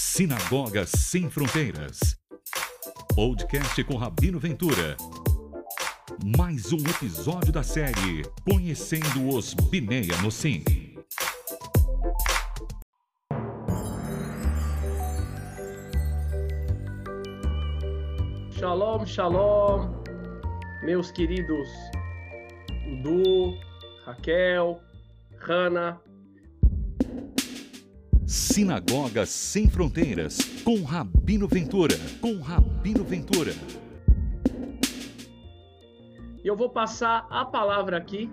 Sinagoga Sem Fronteiras. Podcast com Rabino Ventura. Mais um episódio da série Conhecendo os Bineia Nossim. Shalom, shalom, meus queridos Dudu, Raquel, Hanna. Sinagoga Sem Fronteiras, com Rabino Ventura. Com Rabino Ventura. Eu vou passar a palavra aqui,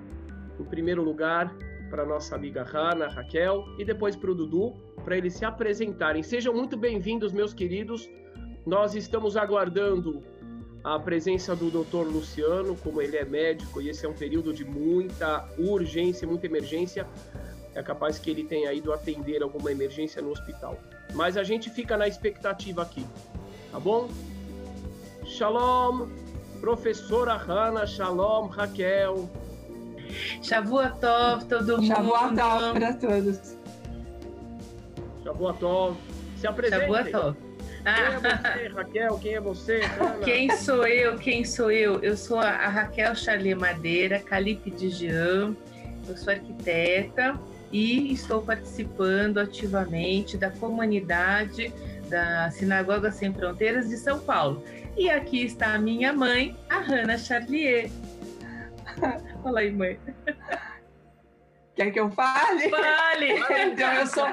em primeiro lugar, para nossa amiga Hanna, Raquel, e depois para o Dudu, para eles se apresentarem. Sejam muito bem-vindos, meus queridos. Nós estamos aguardando a presença do Dr. Luciano, como ele é médico e esse é um período de muita urgência, muita emergência. É capaz que ele tenha ido atender alguma emergência no hospital. Mas a gente fica na expectativa aqui, tá bom? Shalom, professora Hanna, shalom, Raquel. Shavuot todo mundo. Shavuot para todos. Shavuot Se apresente. Shavuot quem é você, Raquel? Quem é você, Ana? Quem sou eu? Quem sou eu? Eu sou a Raquel Charlie Madeira, Calipe de Jean. Eu sou arquiteta e estou participando ativamente da comunidade da Sinagoga Sem Fronteiras de São Paulo. E aqui está a minha mãe, a Hanna Charlier. Fala aí, mãe. Quer que eu fale? Fale! Então, eu sou,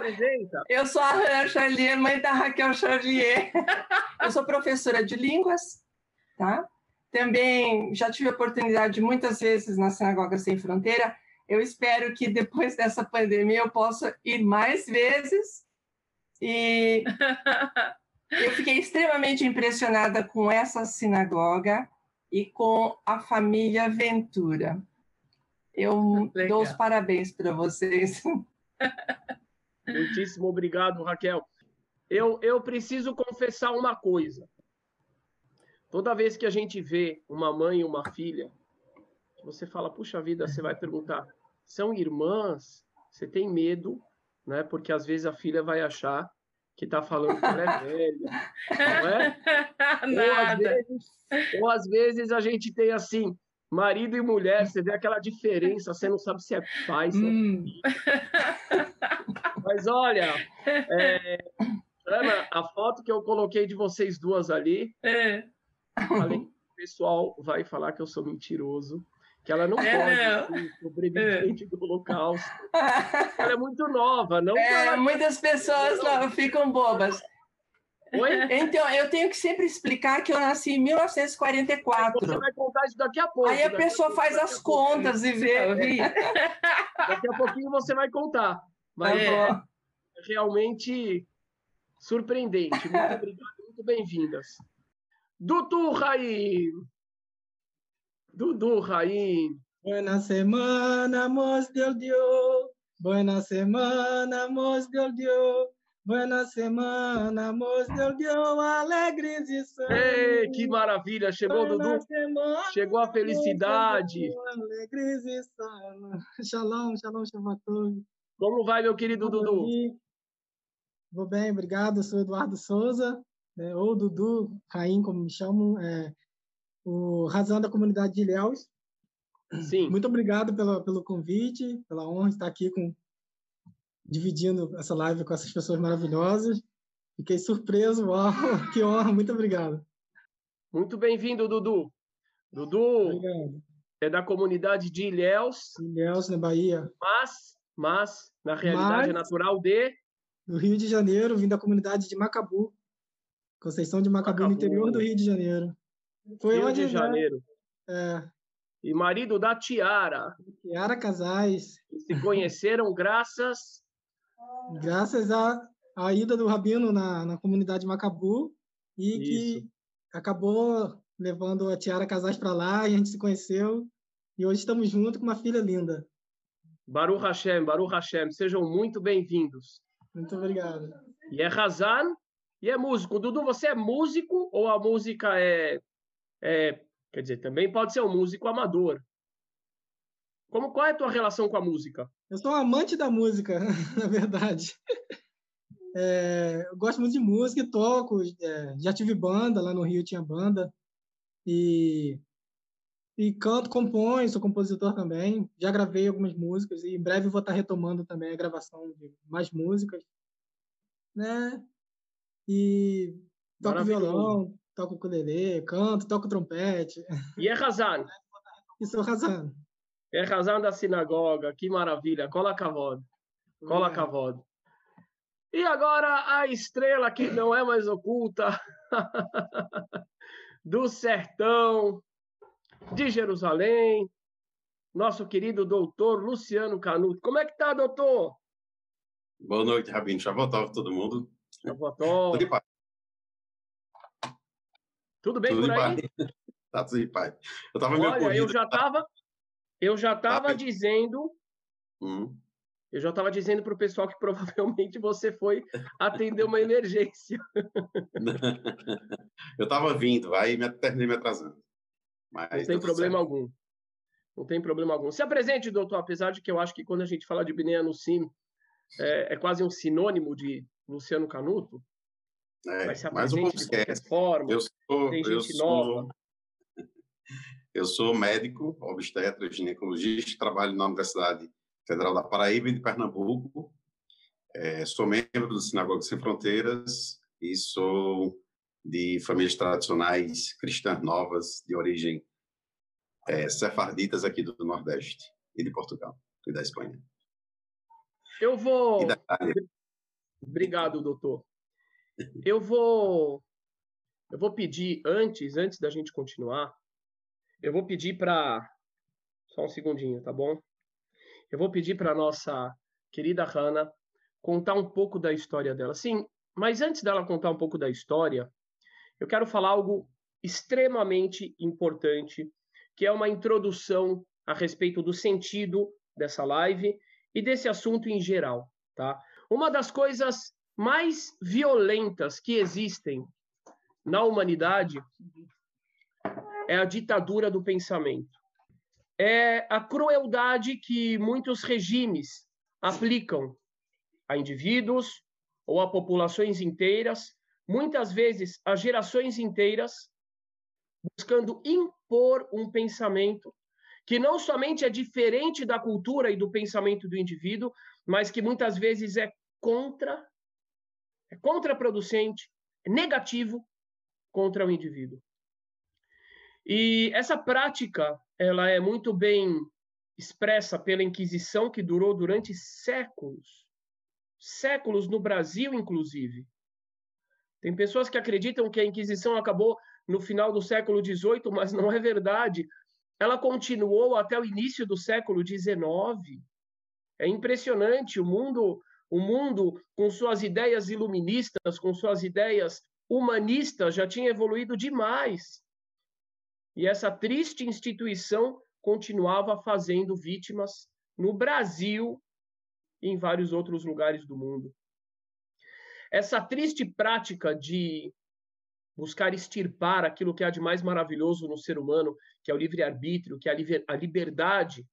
eu sou a Hannah Charlier, mãe da Raquel Charlier. Eu sou professora de línguas, tá? Também já tive a oportunidade muitas vezes na Sinagoga Sem Fronteira. Eu espero que depois dessa pandemia eu possa ir mais vezes. E eu fiquei extremamente impressionada com essa sinagoga e com a família Ventura. Eu Legal. dou os parabéns para vocês. Muitíssimo obrigado, Raquel. Eu, eu preciso confessar uma coisa. Toda vez que a gente vê uma mãe e uma filha, você fala, puxa vida, você vai perguntar, são irmãs? Você tem medo, né? Porque às vezes a filha vai achar que está falando que ela é velha, não é? Nada. Ou às, vezes, ou às vezes a gente tem assim, marido e mulher, você vê aquela diferença, você não sabe se é pai, se hum. é Mas olha, é, Ana, a foto que eu coloquei de vocês duas ali, é. falei o pessoal vai falar que eu sou mentiroso, que ela não é, pode ser sobrevivente é. do Holocausto. Ela é muito nova, não? É, muitas pessoas não, ficam bobas. Oi? Então, eu tenho que sempre explicar que eu nasci em 1944. Você vai contar isso daqui a pouco. Aí a pessoa faz as contas e vê. Daqui a pouquinho você vai contar. Mas é, é realmente surpreendente. Muito obrigado, muito bem-vindas. Dudu Raim. Dudu Raim. Buena semana, mos del Dio. Buena semana, mos del Dio. Buena semana, mos del Dio, alegres e sãos. Ei, que maravilha! Chegou, Buena Dudu. Semana, Chegou a felicidade. Alegres e sãos. Shalom, shalom, shalom Como vai, meu querido Tudo Dudu? Vou bem, obrigado. Eu sou Eduardo Souza, né, ou Dudu, Caim, como me chamam, é, o razão da comunidade de Ilhéus. Sim. Muito obrigado pelo, pelo convite, pela honra de estar aqui com dividindo essa live com essas pessoas maravilhosas. Fiquei surpreso, uau, que honra, muito obrigado. Muito bem-vindo, Dudu. Dudu obrigado. é da comunidade de Ilhéus. Ilhéus, na Bahia. Mas, mas na realidade, mas, natural de... Do Rio de Janeiro, vim da comunidade de Macabu. Conceição de Macabu, Macabu. no interior do Rio de Janeiro. Foi Rio onde, de Janeiro. É. E marido da Tiara. Tiara Casais. Se conheceram graças graças à, à ida do Rabino na, na comunidade Macabu e Isso. que acabou levando a Tiara Casais para lá e a gente se conheceu e hoje estamos juntos com uma filha linda. Baruch Hashem, Baruch Hashem, sejam muito bem-vindos. Muito obrigado. E é Hazan e é músico. Dudu, você é músico ou a música é, é quer dizer, também pode ser um músico amador? Como qual é a tua relação com a música? Eu sou um amante da música, na verdade. É, eu gosto muito de música, toco, é, já tive banda, lá no Rio tinha banda, e, e canto, componho, sou compositor também, já gravei algumas músicas, e em breve vou estar retomando também a gravação de mais músicas, né? E toco violão, toco ukulele, canto, toco trompete. E é Razan? E sou Razan. É Razan da sinagoga, que maravilha, cola cavod. Cola é. E agora a estrela que não é mais oculta do sertão de Jerusalém, nosso querido doutor Luciano Canuto. Como é que tá, doutor? Boa noite, Rabino. Shavuot todo mundo. Shavuot. Tudo, bem tudo por aí? tá tudo em paz. Eu tava Olha, meio eu já tava, eu já tava tá dizendo hum. Eu já estava dizendo para o pessoal que provavelmente você foi atender uma emergência. eu estava vindo, aí me, terminei me atrasando. Mas não tem problema certo. algum. Não tem problema algum. Se apresente, doutor, apesar de que eu acho que quando a gente fala de Binea no Sim, é, é, quase um sinônimo de Luciano Canuto. É, mas se apresente um de qualquer forma. Eu sou, tem gente eu sou, nova. Eu sou médico, obstetra, ginecologista, trabalho na Universidade Federal da Paraíba e de Pernambuco. É, sou membro do Sinagoga Sem Fronteiras e sou de famílias tradicionais cristãs novas de origem é, sefarditas aqui do Nordeste e de Portugal e da Espanha. Eu vou. Obrigado, doutor. Eu vou. Eu vou pedir antes, antes da gente continuar, eu vou pedir para só um segundinho, tá bom? Eu vou pedir para nossa querida Hannah contar um pouco da história dela. Sim, mas antes dela contar um pouco da história, eu quero falar algo extremamente importante, que é uma introdução a respeito do sentido dessa live e desse assunto em geral, tá? Uma das coisas mais violentas que existem na humanidade é a ditadura do pensamento. É a crueldade que muitos regimes aplicam a indivíduos ou a populações inteiras, muitas vezes a gerações inteiras, buscando impor um pensamento que não somente é diferente da cultura e do pensamento do indivíduo, mas que muitas vezes é contra, é contraproducente, é negativo contra o indivíduo. E essa prática, ela é muito bem expressa pela Inquisição que durou durante séculos, séculos no Brasil inclusive. Tem pessoas que acreditam que a Inquisição acabou no final do século XVIII, mas não é verdade. Ela continuou até o início do século XIX. É impressionante o mundo, o mundo com suas ideias iluministas, com suas ideias humanistas já tinha evoluído demais. E essa triste instituição continuava fazendo vítimas no Brasil e em vários outros lugares do mundo. Essa triste prática de buscar extirpar aquilo que há de mais maravilhoso no ser humano, que é o livre-arbítrio, que é a liberdade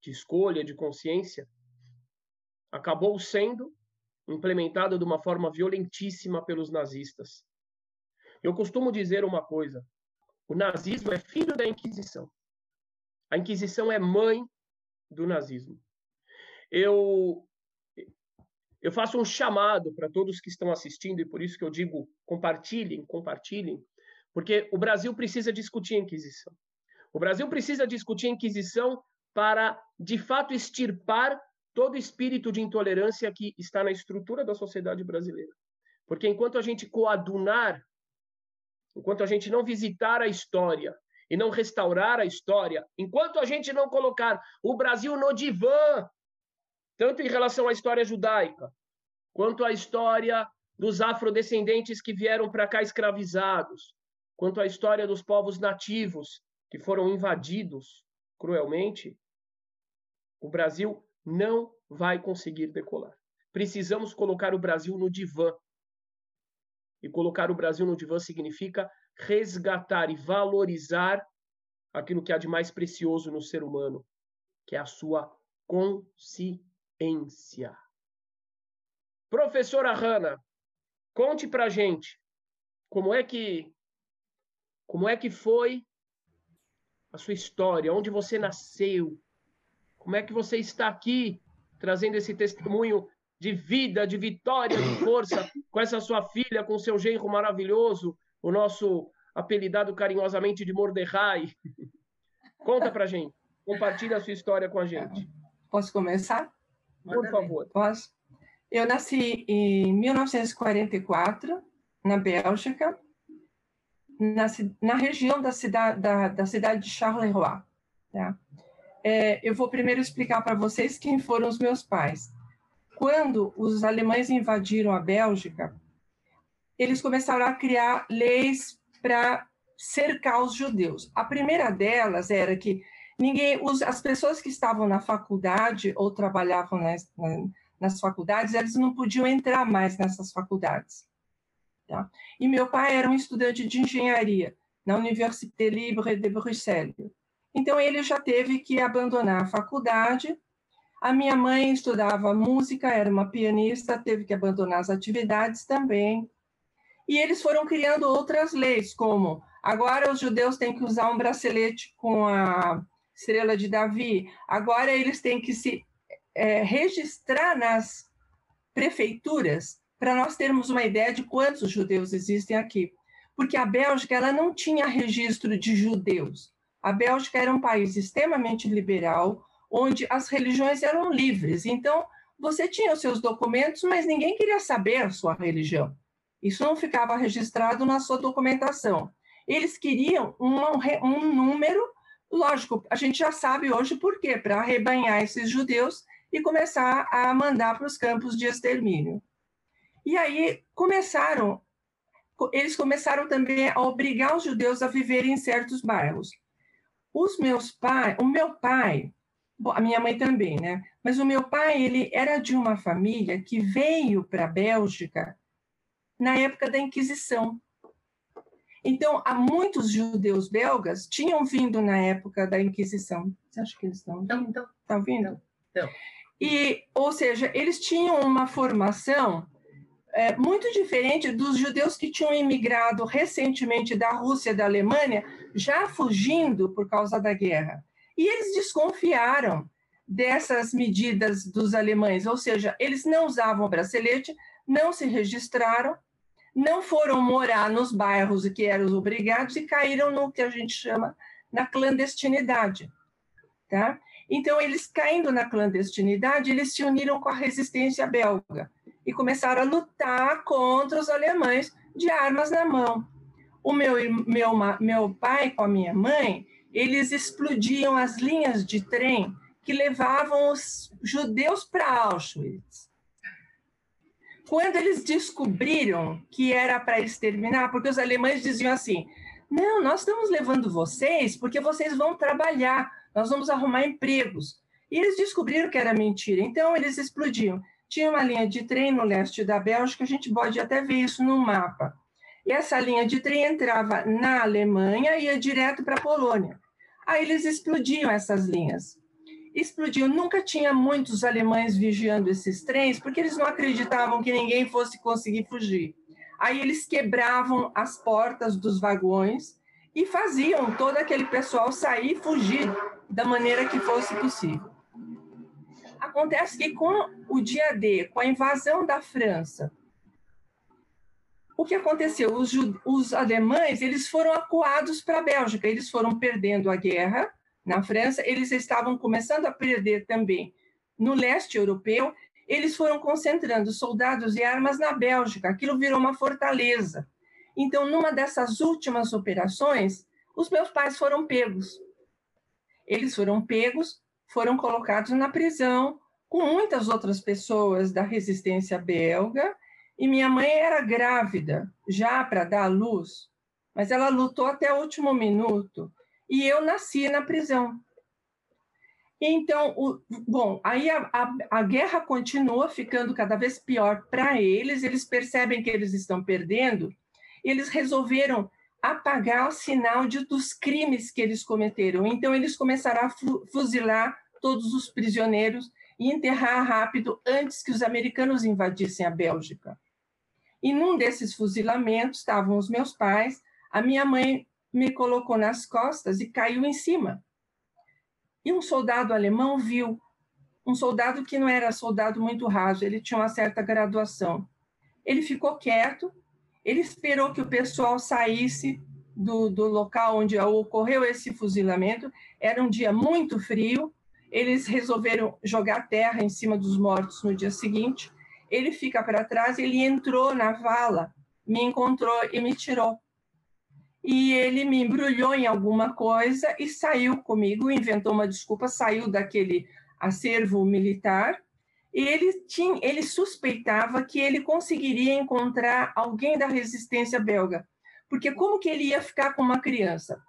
de escolha, de consciência, acabou sendo implementada de uma forma violentíssima pelos nazistas. Eu costumo dizer uma coisa: o nazismo é filho da Inquisição. A Inquisição é mãe do nazismo. Eu eu faço um chamado para todos que estão assistindo e por isso que eu digo compartilhem, compartilhem, porque o Brasil precisa discutir a Inquisição. O Brasil precisa discutir a Inquisição para, de fato, extirpar todo espírito de intolerância que está na estrutura da sociedade brasileira. Porque enquanto a gente coadunar enquanto a gente não visitar a história e não restaurar a história, enquanto a gente não colocar o Brasil no divã, tanto em relação à história judaica, quanto à história dos afrodescendentes que vieram para cá escravizados, quanto à história dos povos nativos que foram invadidos cruelmente, o Brasil não vai conseguir decolar. Precisamos colocar o Brasil no divã. E colocar o Brasil no divã significa resgatar e valorizar aquilo que há de mais precioso no ser humano, que é a sua consciência. Professora Hanna, conte para gente como é que como é que foi a sua história, onde você nasceu, como é que você está aqui trazendo esse testemunho de vida, de vitória, de força com essa sua filha, com seu genro maravilhoso, o nosso apelidado carinhosamente de Mordecai. Conta pra gente. Compartilha a sua história com a gente. Posso começar? Por favor. Posso? Eu nasci em 1944, na Bélgica, na, na região da cidade, da, da cidade de Charleroi. Tá? É, eu vou primeiro explicar para vocês quem foram os meus pais. Quando os alemães invadiram a Bélgica, eles começaram a criar leis para cercar os judeus. A primeira delas era que ninguém, os, as pessoas que estavam na faculdade ou trabalhavam nas, nas faculdades, eles não podiam entrar mais nessas faculdades. Tá? E meu pai era um estudante de engenharia na Université Libre de Bruxelas. Então ele já teve que abandonar a faculdade. A minha mãe estudava música, era uma pianista, teve que abandonar as atividades também. E eles foram criando outras leis, como agora os judeus têm que usar um bracelete com a estrela de Davi, agora eles têm que se é, registrar nas prefeituras para nós termos uma ideia de quantos judeus existem aqui. Porque a Bélgica ela não tinha registro de judeus. A Bélgica era um país extremamente liberal, onde as religiões eram livres. Então, você tinha os seus documentos, mas ninguém queria saber a sua religião. Isso não ficava registrado na sua documentação. Eles queriam um, um número, lógico, a gente já sabe hoje por quê, para arrebanhar esses judeus e começar a mandar para os campos de extermínio. E aí começaram, eles começaram também a obrigar os judeus a viver em certos bairros. Os meus pais, o meu pai, a minha mãe também, né? Mas o meu pai, ele era de uma família que veio para a Bélgica na época da Inquisição. Então, há muitos judeus belgas tinham vindo na época da Inquisição. Você acha que eles estão vindo? Estão, estão vindo? Então. E, ou seja, eles tinham uma formação é, muito diferente dos judeus que tinham imigrado recentemente da Rússia e da Alemanha, já fugindo por causa da guerra. E eles desconfiaram dessas medidas dos alemães, ou seja, eles não usavam bracelete, não se registraram, não foram morar nos bairros que eram obrigados e caíram no que a gente chama na clandestinidade, tá? Então, eles caindo na clandestinidade, eles se uniram com a resistência belga e começaram a lutar contra os alemães de armas na mão. O meu, meu, meu pai com a minha mãe, eles explodiam as linhas de trem que levavam os judeus para Auschwitz. Quando eles descobriram que era para exterminar, porque os alemães diziam assim: não, nós estamos levando vocês porque vocês vão trabalhar, nós vamos arrumar empregos. E eles descobriram que era mentira, então eles explodiam. Tinha uma linha de trem no leste da Bélgica, a gente pode até ver isso no mapa. E essa linha de trem entrava na Alemanha e ia direto para a Polônia. Aí eles explodiam essas linhas explodiu. Nunca tinha muitos alemães vigiando esses trens, porque eles não acreditavam que ninguém fosse conseguir fugir. Aí eles quebravam as portas dos vagões e faziam todo aquele pessoal sair e fugir da maneira que fosse possível. Acontece que com o dia D, com a invasão da França, o que aconteceu? Os, os alemães eles foram acuados para a Bélgica, eles foram perdendo a guerra na França, eles estavam começando a perder também no leste europeu, eles foram concentrando soldados e armas na Bélgica, aquilo virou uma fortaleza. Então, numa dessas últimas operações, os meus pais foram pegos. Eles foram pegos, foram colocados na prisão com muitas outras pessoas da resistência belga, e minha mãe era grávida já para dar à luz, mas ela lutou até o último minuto e eu nasci na prisão. Então, o, bom, aí a, a, a, guerra continua ficando cada vez pior para eles, eles percebem que eles estão perdendo, eles resolveram apagar o sinal de, dos crimes que eles cometeram. Então, eles começaram a fuzilar todos os prisioneiros e enterrar rápido antes que os americanos invadissem a Bélgica. E num desses fuzilamentos estavam os meus pais, a minha mãe me colocou nas costas e caiu em cima. E um soldado alemão viu, um soldado que não era soldado muito raso, ele tinha uma certa graduação. Ele ficou quieto, ele esperou que o pessoal saísse do, do local onde ocorreu esse fuzilamento. Era um dia muito frio, eles resolveram jogar terra em cima dos mortos no dia seguinte. Ele fica para trás, ele entrou na vala, me encontrou e me tirou. E ele me embrulhou em alguma coisa e saiu comigo, inventou uma desculpa, saiu daquele acervo militar. Ele tinha, ele suspeitava que ele conseguiria encontrar alguém da resistência belga, porque como que ele ia ficar com uma criança?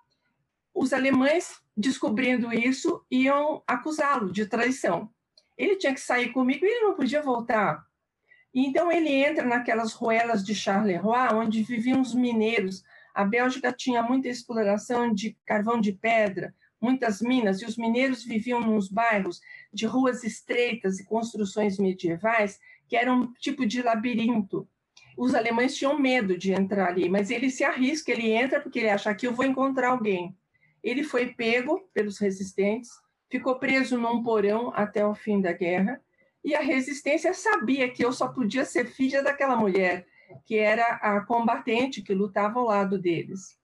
Os alemães, descobrindo isso, iam acusá-lo de traição. Ele tinha que sair comigo e ele não podia voltar. Então ele entra naquelas ruelas de Charleroi, onde viviam os mineiros. A Bélgica tinha muita exploração de carvão de pedra, muitas minas, e os mineiros viviam nos bairros de ruas estreitas e construções medievais, que eram um tipo de labirinto os alemães tinham medo de entrar ali, mas ele se arrisca, ele entra porque ele acha que eu vou encontrar alguém. Ele foi pego pelos resistentes, ficou preso num porão até o fim da guerra, e a resistência sabia que eu só podia ser filha daquela mulher, que era a combatente que lutava ao lado deles.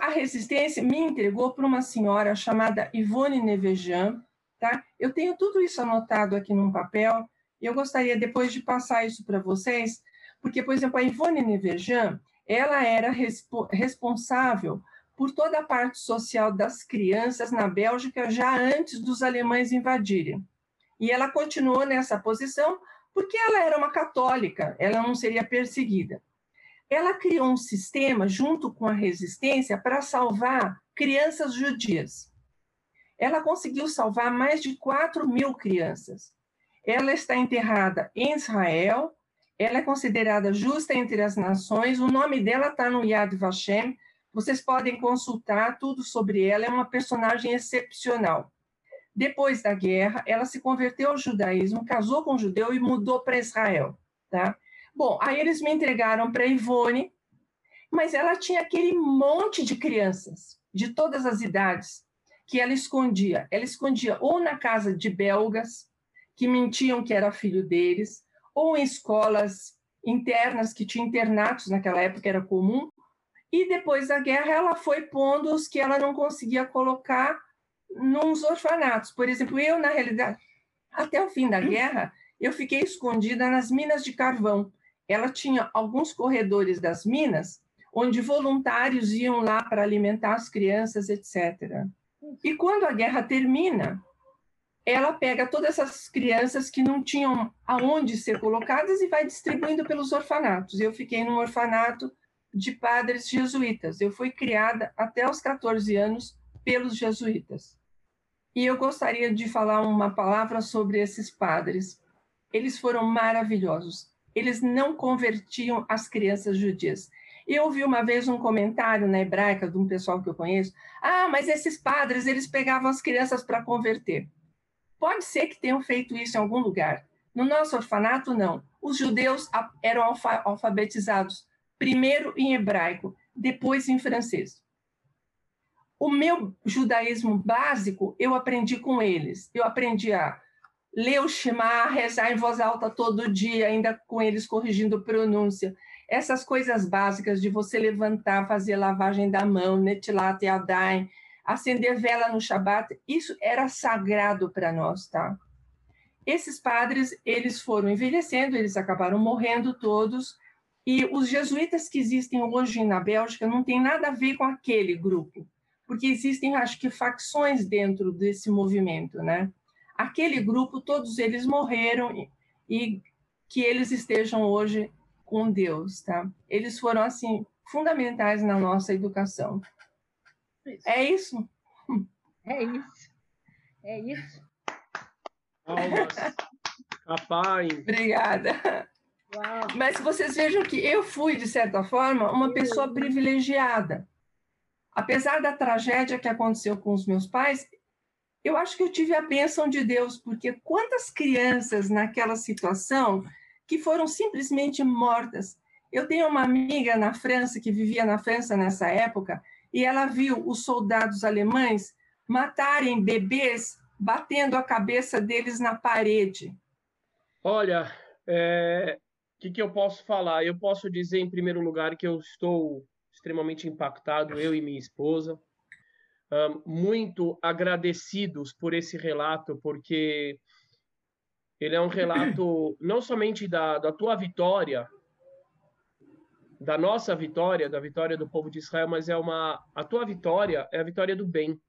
A resistência me entregou para uma senhora chamada Ivone Nevejan, tá? Eu tenho tudo isso anotado aqui num papel, e eu gostaria depois de passar isso para vocês, porque, por exemplo, a Ivone Nevejan, ela era respo responsável por toda a parte social das crianças na Bélgica já antes dos alemães invadirem. E ela continuou nessa posição porque ela era uma católica, ela não seria perseguida. Ela criou um sistema, junto com a resistência, para salvar crianças judias. Ela conseguiu salvar mais de 4 mil crianças. Ela está enterrada em Israel, ela é considerada justa entre as nações. O nome dela está no Yad Vashem. Vocês podem consultar tudo sobre ela. É uma personagem excepcional. Depois da guerra, ela se converteu ao judaísmo, casou com um judeu e mudou para Israel. Tá? Bom, aí eles me entregaram para Ivone, mas ela tinha aquele monte de crianças, de todas as idades, que ela escondia. Ela escondia ou na casa de belgas, que mentiam que era filho deles, ou em escolas internas, que tinha internatos naquela época, era comum, e depois da guerra ela foi pondo os que ela não conseguia colocar nos orfanatos. Por exemplo, eu, na realidade, até o fim da guerra, eu fiquei escondida nas minas de carvão. Ela tinha alguns corredores das minas, onde voluntários iam lá para alimentar as crianças, etc. E quando a guerra termina, ela pega todas essas crianças que não tinham aonde ser colocadas e vai distribuindo pelos orfanatos. Eu fiquei num orfanato de padres jesuítas. Eu fui criada até os 14 anos pelos jesuítas. E eu gostaria de falar uma palavra sobre esses padres. Eles foram maravilhosos. Eles não convertiam as crianças judias. Eu ouvi uma vez um comentário na hebraica de um pessoal que eu conheço. Ah, mas esses padres, eles pegavam as crianças para converter. Pode ser que tenham feito isso em algum lugar. No nosso orfanato, não. Os judeus eram alfa alfabetizados primeiro em hebraico, depois em francês. O meu judaísmo básico eu aprendi com eles. Eu aprendi a ler o Shema, rezar em voz alta todo dia, ainda com eles corrigindo pronúncia. Essas coisas básicas de você levantar, fazer lavagem da mão, netilat e adain, acender vela no Shabat, isso era sagrado para nós, tá? Esses padres, eles foram envelhecendo, eles acabaram morrendo todos, e os jesuítas que existem hoje na Bélgica não tem nada a ver com aquele grupo, porque existem, acho que, facções dentro desse movimento, né? Aquele grupo, todos eles morreram e, e que eles estejam hoje com Deus, tá? Eles foram, assim, fundamentais na nossa educação. É isso? É isso. É isso. Palmas. Rapaz. Obrigada. Uau. Mas vocês vejam que eu fui, de certa forma, uma pessoa privilegiada. Apesar da tragédia que aconteceu com os meus pais, eu acho que eu tive a bênção de Deus, porque quantas crianças naquela situação que foram simplesmente mortas. Eu tenho uma amiga na França, que vivia na França nessa época, e ela viu os soldados alemães matarem bebês batendo a cabeça deles na parede. Olha, é... o que, que eu posso falar? Eu posso dizer, em primeiro lugar, que eu estou extremamente impactado, eu e minha esposa muito agradecidos por esse relato, porque ele é um relato não somente da, da tua vitória, da nossa vitória, da vitória do povo de Israel, mas é uma a tua vitória é a vitória do bem.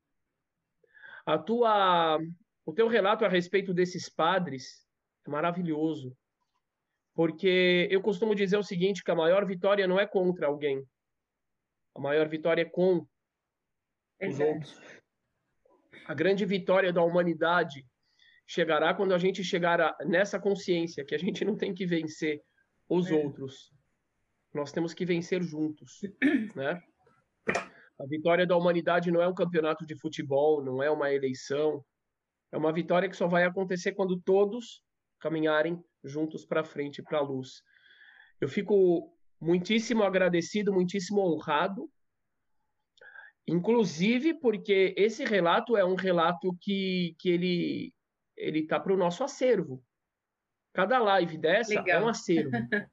A tua o teu relato a respeito desses padres é maravilhoso. Porque eu costumo dizer o seguinte, que a maior vitória não é contra alguém. A maior vitória é com os outros. A grande vitória da humanidade chegará quando a gente chegar a, nessa consciência que a gente não tem que vencer os é. outros. Nós temos que vencer juntos, né? A vitória da humanidade não é um campeonato de futebol, não é uma eleição. É uma vitória que só vai acontecer quando todos caminharem juntos para frente, para a luz. Eu fico muitíssimo agradecido, muitíssimo honrado Inclusive porque esse relato é um relato que, que ele ele está para o nosso acervo. Cada live dessa Legal. é um acervo.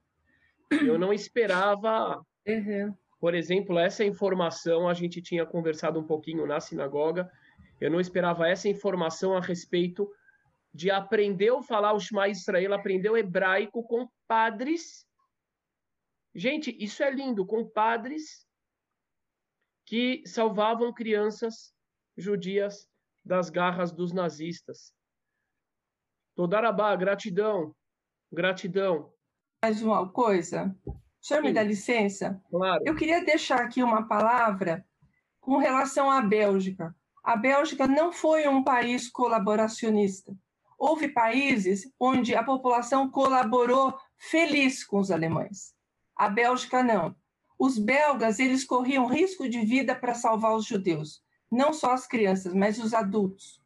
Eu não esperava, uhum. por exemplo, essa informação. A gente tinha conversado um pouquinho na sinagoga. Eu não esperava essa informação a respeito de aprender a falar o Shema Israel, aprender o hebraico com padres. Gente, isso é lindo, com padres que salvavam crianças judias das garras dos nazistas. Todarabá, gratidão, gratidão. Mais uma coisa, o senhor Sim. me dá licença? Claro. Eu queria deixar aqui uma palavra com relação à Bélgica. A Bélgica não foi um país colaboracionista. Houve países onde a população colaborou feliz com os alemães. A Bélgica não os belgas eles corriam risco de vida para salvar os judeus, não só as crianças, mas os adultos.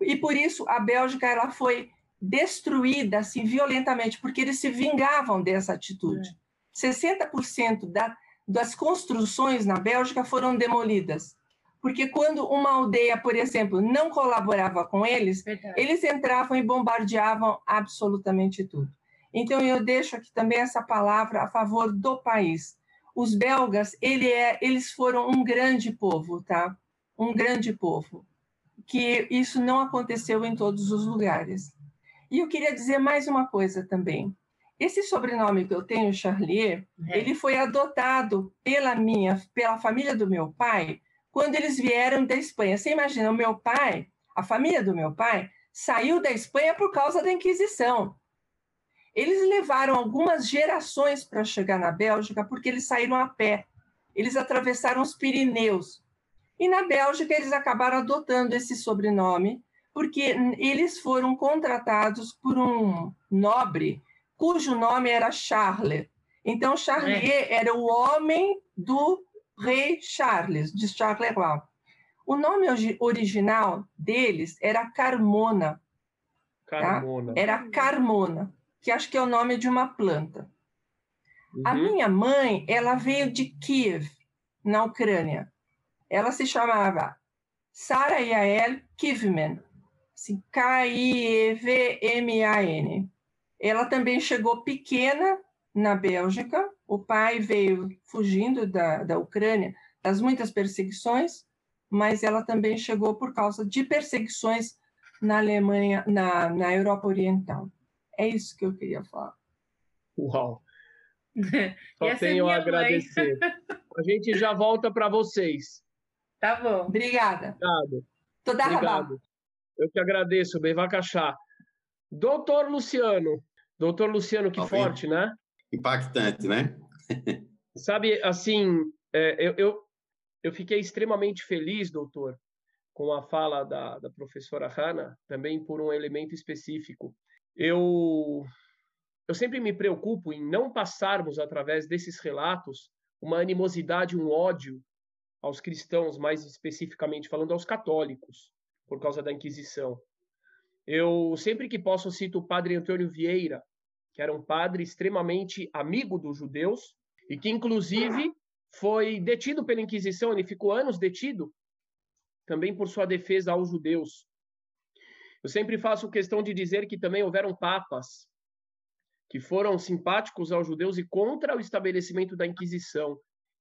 E por isso a Bélgica ela foi destruída assim violentamente, porque eles se vingavam dessa atitude. É. 60% da, das construções na Bélgica foram demolidas. Porque quando uma aldeia, por exemplo, não colaborava com eles, Verdade. eles entravam e bombardeavam absolutamente tudo. Então eu deixo aqui também essa palavra a favor do país os belgas, ele é, eles foram um grande povo, tá? Um grande povo. Que isso não aconteceu em todos os lugares. E eu queria dizer mais uma coisa também. Esse sobrenome que eu tenho, Charlier, é. ele foi adotado pela minha, pela família do meu pai, quando eles vieram da Espanha. Você imagina, o meu pai, a família do meu pai, saiu da Espanha por causa da Inquisição. Eles levaram algumas gerações para chegar na Bélgica porque eles saíram a pé. Eles atravessaram os Pirineus. E na Bélgica eles acabaram adotando esse sobrenome porque eles foram contratados por um nobre cujo nome era Charles. Então Charlier é. era o homem do rei Charles, de Charleroi. O nome original deles era Carmona. Tá? Carmona. Tá? Era Carmona que acho que é o nome de uma planta. Uhum. A minha mãe, ela veio de Kiev, na Ucrânia. Ela se chamava Sara Yael Kivman, assim, K-I-E-V-M-A-N. Ela também chegou pequena na Bélgica. O pai veio fugindo da, da Ucrânia, das muitas perseguições, mas ela também chegou por causa de perseguições na Alemanha, na, na Europa Oriental. É isso que eu queria falar. Uau! Só tenho a agradecer. A gente já volta para vocês. Tá bom. Obrigada. Obrigado. Toda Obrigado. Eu que agradeço, Bevacachá. Doutor Luciano. Doutor Luciano, que forte, né? Impactante, né? Sabe, assim, é, eu, eu, eu fiquei extremamente feliz, doutor, com a fala da, da professora Hanna, também por um elemento específico eu, eu sempre me preocupo em não passarmos, através desses relatos, uma animosidade, um ódio aos cristãos, mais especificamente falando aos católicos. por causa da Inquisição. Eu sempre que posso cito o padre Antônio Vieira, que era um padre extremamente amigo dos judeus e que inclusive foi detido pela Inquisição, ele ficou anos detido também por sua defesa aos judeus. Eu sempre faço questão de dizer que também houveram papas que foram simpáticos aos judeus e contra o estabelecimento da Inquisição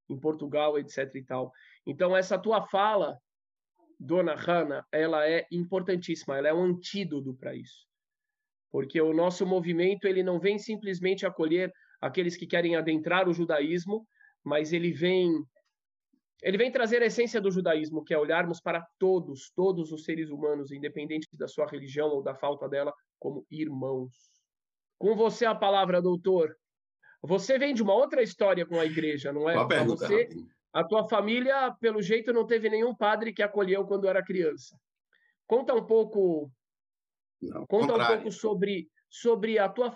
em Portugal, etc. e tal. Então essa tua fala Dona Hanna, ela é importantíssima, ela é um antídoto para isso. Porque o nosso movimento ele não vem simplesmente acolher aqueles que querem adentrar o judaísmo, mas ele vem ele vem trazer a essência do judaísmo, que é olharmos para todos, todos os seres humanos, independente da sua religião ou da falta dela, como irmãos. Com você a palavra, doutor. Você vem de uma outra história com a igreja, não é? Uma pergunta, você, a tua família, pelo jeito, não teve nenhum padre que acolheu quando era criança. Conta um pouco. Não, conta contrário. um pouco sobre, sobre a tua.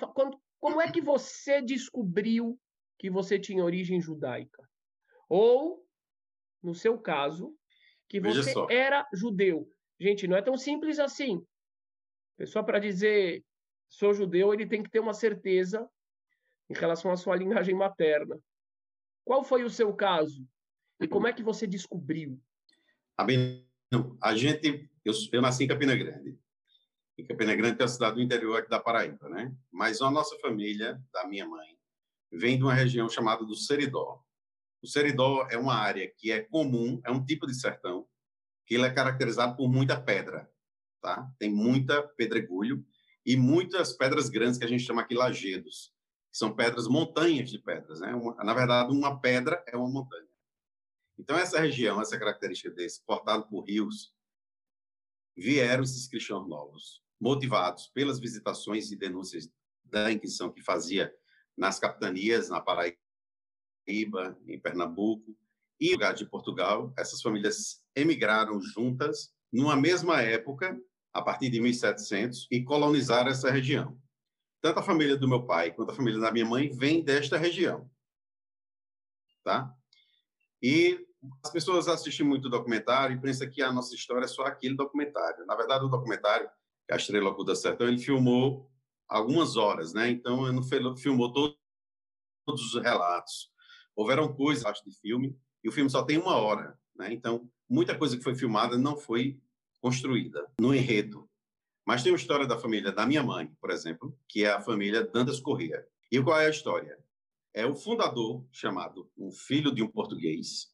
Como é que você descobriu que você tinha origem judaica? Ou, no seu caso, que você era judeu. Gente, não é tão simples assim. Só para dizer sou judeu, ele tem que ter uma certeza em relação à sua linhagem materna. Qual foi o seu caso? E como é que você descobriu? A, a gente, eu, eu nasci em Campina Grande. Em Campina Grande, é a cidade do interior aqui da Paraíba, né? Mas a nossa família, da minha mãe, vem de uma região chamada do Seridó. O Seridó é uma área que é comum, é um tipo de sertão, que ele é caracterizado por muita pedra, tá? Tem muita pedregulho e muitas pedras grandes que a gente chama aqui lajedos, que são pedras montanhas de pedras, né? Uma, na verdade, uma pedra é uma montanha. Então, essa região, essa característica desse, cortado por rios, vieram esses cristãos novos, motivados pelas visitações e denúncias da Inquisição que fazia nas capitanias, na Paraíba, em Pernambuco e lugar de Portugal. Essas famílias emigraram juntas numa mesma época, a partir de 1700, e colonizaram essa região. Tanto a família do meu pai quanto a família da minha mãe vem desta região. Tá? E as pessoas assistem muito documentário e pensam que a nossa história é só aquele documentário. Na verdade, o documentário, que a Estrela Oculta Sertão, ele filmou algumas horas, né? Então, ele não filmou todo, todos os relatos. Houveram coisas, acho, de filme, e o filme só tem uma hora, né? Então, muita coisa que foi filmada não foi construída no enredo. Mas tem uma história da família da minha mãe, por exemplo, que é a família Dantas Corrêa. E qual é a história? É o fundador, chamado um filho de um português,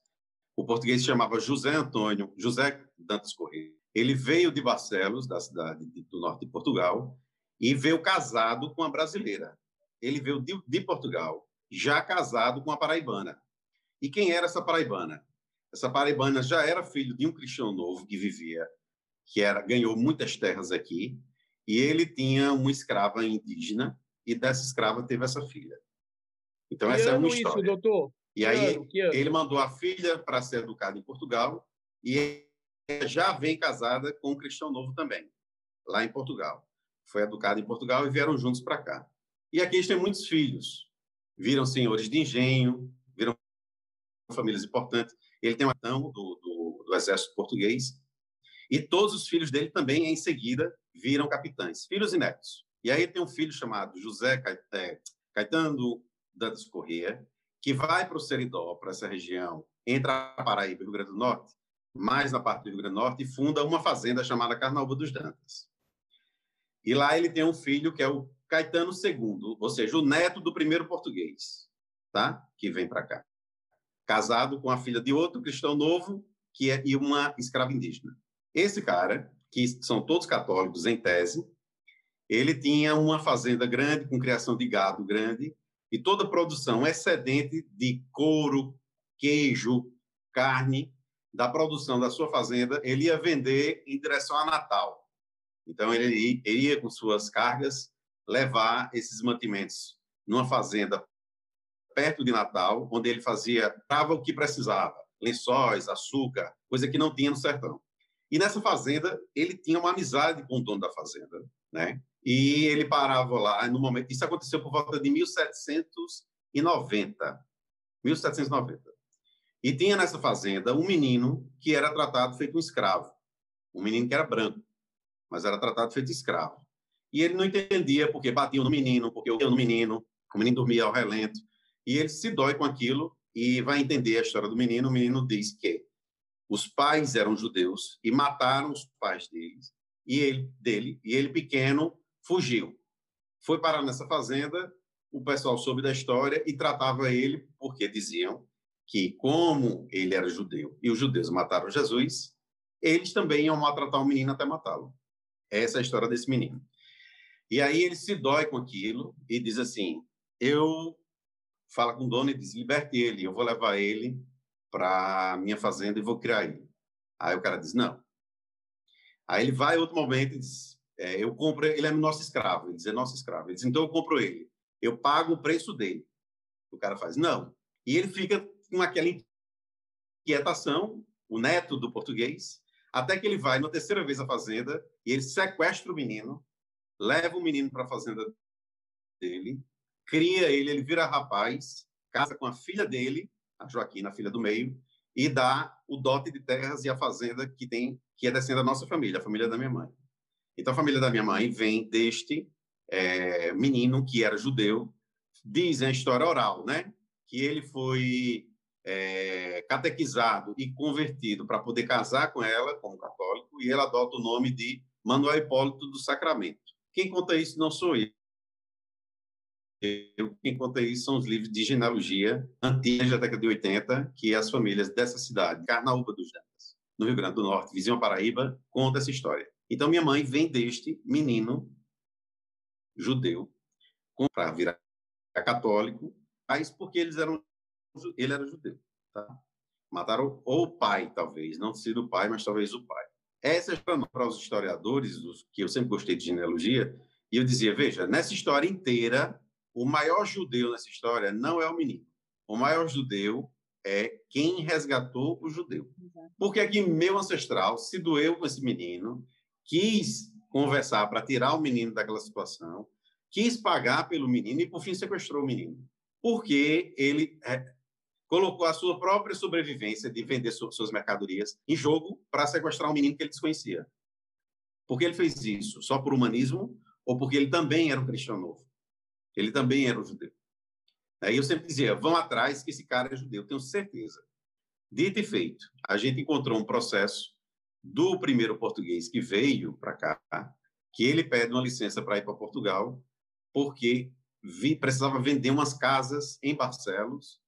o português se chamava José Antônio, José Dantas Correia. Ele veio de Barcelos, da cidade do norte de Portugal, e veio casado com uma brasileira. Ele veio de, de Portugal, já casado com uma paraibana. E quem era essa paraibana? Essa paraibana já era filho de um cristão novo que vivia, que era ganhou muitas terras aqui, e ele tinha uma escrava indígena, e dessa escrava teve essa filha. Então, essa é uma história. Isso, doutor? E aí ano, ele mandou a filha para ser educada em Portugal e já vem casada com um cristão novo também, lá em Portugal. Foi educada em Portugal e vieram juntos para cá. E aqui eles têm muitos filhos. Viram senhores de engenho, viram famílias importantes. Ele tem um atão do, do, do exército português e todos os filhos dele também, em seguida, viram capitães, filhos e netos. E aí tem um filho chamado José Caetano Dantas Corrêa, que vai para o Seridó, para essa região, entre a Paraíba e o Rio Grande do Norte, mais na parte do Rio Grande do Norte, e funda uma fazenda chamada Carnaúba dos Dantas. E lá ele tem um filho que é o Caetano II, ou seja, o neto do primeiro português, tá? Que vem para cá. Casado com a filha de outro cristão novo, que é e uma escrava indígena. Esse cara, que são todos católicos em tese, ele tinha uma fazenda grande com criação de gado grande e toda produção excedente de couro, queijo, carne da produção da sua fazenda, ele ia vender em direção a Natal. Então, ele ia com suas cargas levar esses mantimentos numa fazenda perto de Natal, onde ele fazia, dava o que precisava, lençóis, açúcar, coisa que não tinha no sertão. E nessa fazenda, ele tinha uma amizade com o dono da fazenda, né? E ele parava lá no momento. Isso aconteceu por volta de 1790. 1790. E tinha nessa fazenda um menino que era tratado feito um escravo. um menino que era branco, mas era tratado feito escravo. E ele não entendia porque batiam no menino, porque eu no menino, o menino dormia ao relento. E ele se dói com aquilo e vai entender a história do menino. O menino diz que os pais eram judeus e mataram os pais deles e ele dele e ele pequeno fugiu. Foi parar nessa fazenda. O pessoal soube da história e tratava ele porque diziam que como ele era judeu e os judeus mataram Jesus, eles também iam maltratar o menino até matá-lo. Essa é a história desse menino. E aí ele se dói com aquilo e diz assim: eu fala com o dono e diz: liberte ele, eu vou levar ele para minha fazenda e vou criar ele. Aí o cara diz: não. Aí ele vai outro momento e diz: é, eu compro, ele é nosso escravo. Ele diz: é nosso escravo. Ele diz: então eu compro ele, eu pago o preço dele. O cara faz: não. E ele fica com aquela inquietação, o neto do português, até que ele vai na terceira vez à fazenda e ele sequestra o menino leva o menino para a fazenda dele, cria ele, ele vira rapaz, casa com a filha dele, a Joaquina, a filha do meio, e dá o dote de terras e a fazenda que tem, que é descendo da nossa família, a família da minha mãe. Então, a família da minha mãe vem deste é, menino que era judeu, dizem a história oral, né? Que ele foi é, catequizado e convertido para poder casar com ela, como católico, e ele adota o nome de Manuel Hipólito do Sacramento. Quem conta isso não sou eu. eu. Quem conta isso são os livros de genealogia antigos da década de 80, que as famílias dessa cidade, Carnaúba dos Jantas, no Rio Grande do Norte, vizinho Paraíba, conta essa história. Então, minha mãe vem deste menino judeu para virar católico, mas porque eles eram, ele era judeu. Tá? Mataram o pai, talvez, não sido o pai, mas talvez o pai. Essa é para os historiadores, que eu sempre gostei de genealogia, e eu dizia, veja, nessa história inteira, o maior judeu nessa história não é o menino. O maior judeu é quem resgatou o judeu. Porque aqui meu ancestral se doeu com esse menino, quis conversar para tirar o menino daquela situação, quis pagar pelo menino e por fim sequestrou o menino. Porque ele colocou a sua própria sobrevivência de vender suas mercadorias em jogo para sequestrar um menino que ele desconhecia. Por que ele fez isso? Só por humanismo ou porque ele também era um cristão novo? Ele também era um judeu. Aí eu sempre dizia, vão atrás que esse cara é judeu, tenho certeza. Dito e feito, a gente encontrou um processo do primeiro português que veio para cá, que ele pede uma licença para ir para Portugal, porque vi, precisava vender umas casas em Barcelos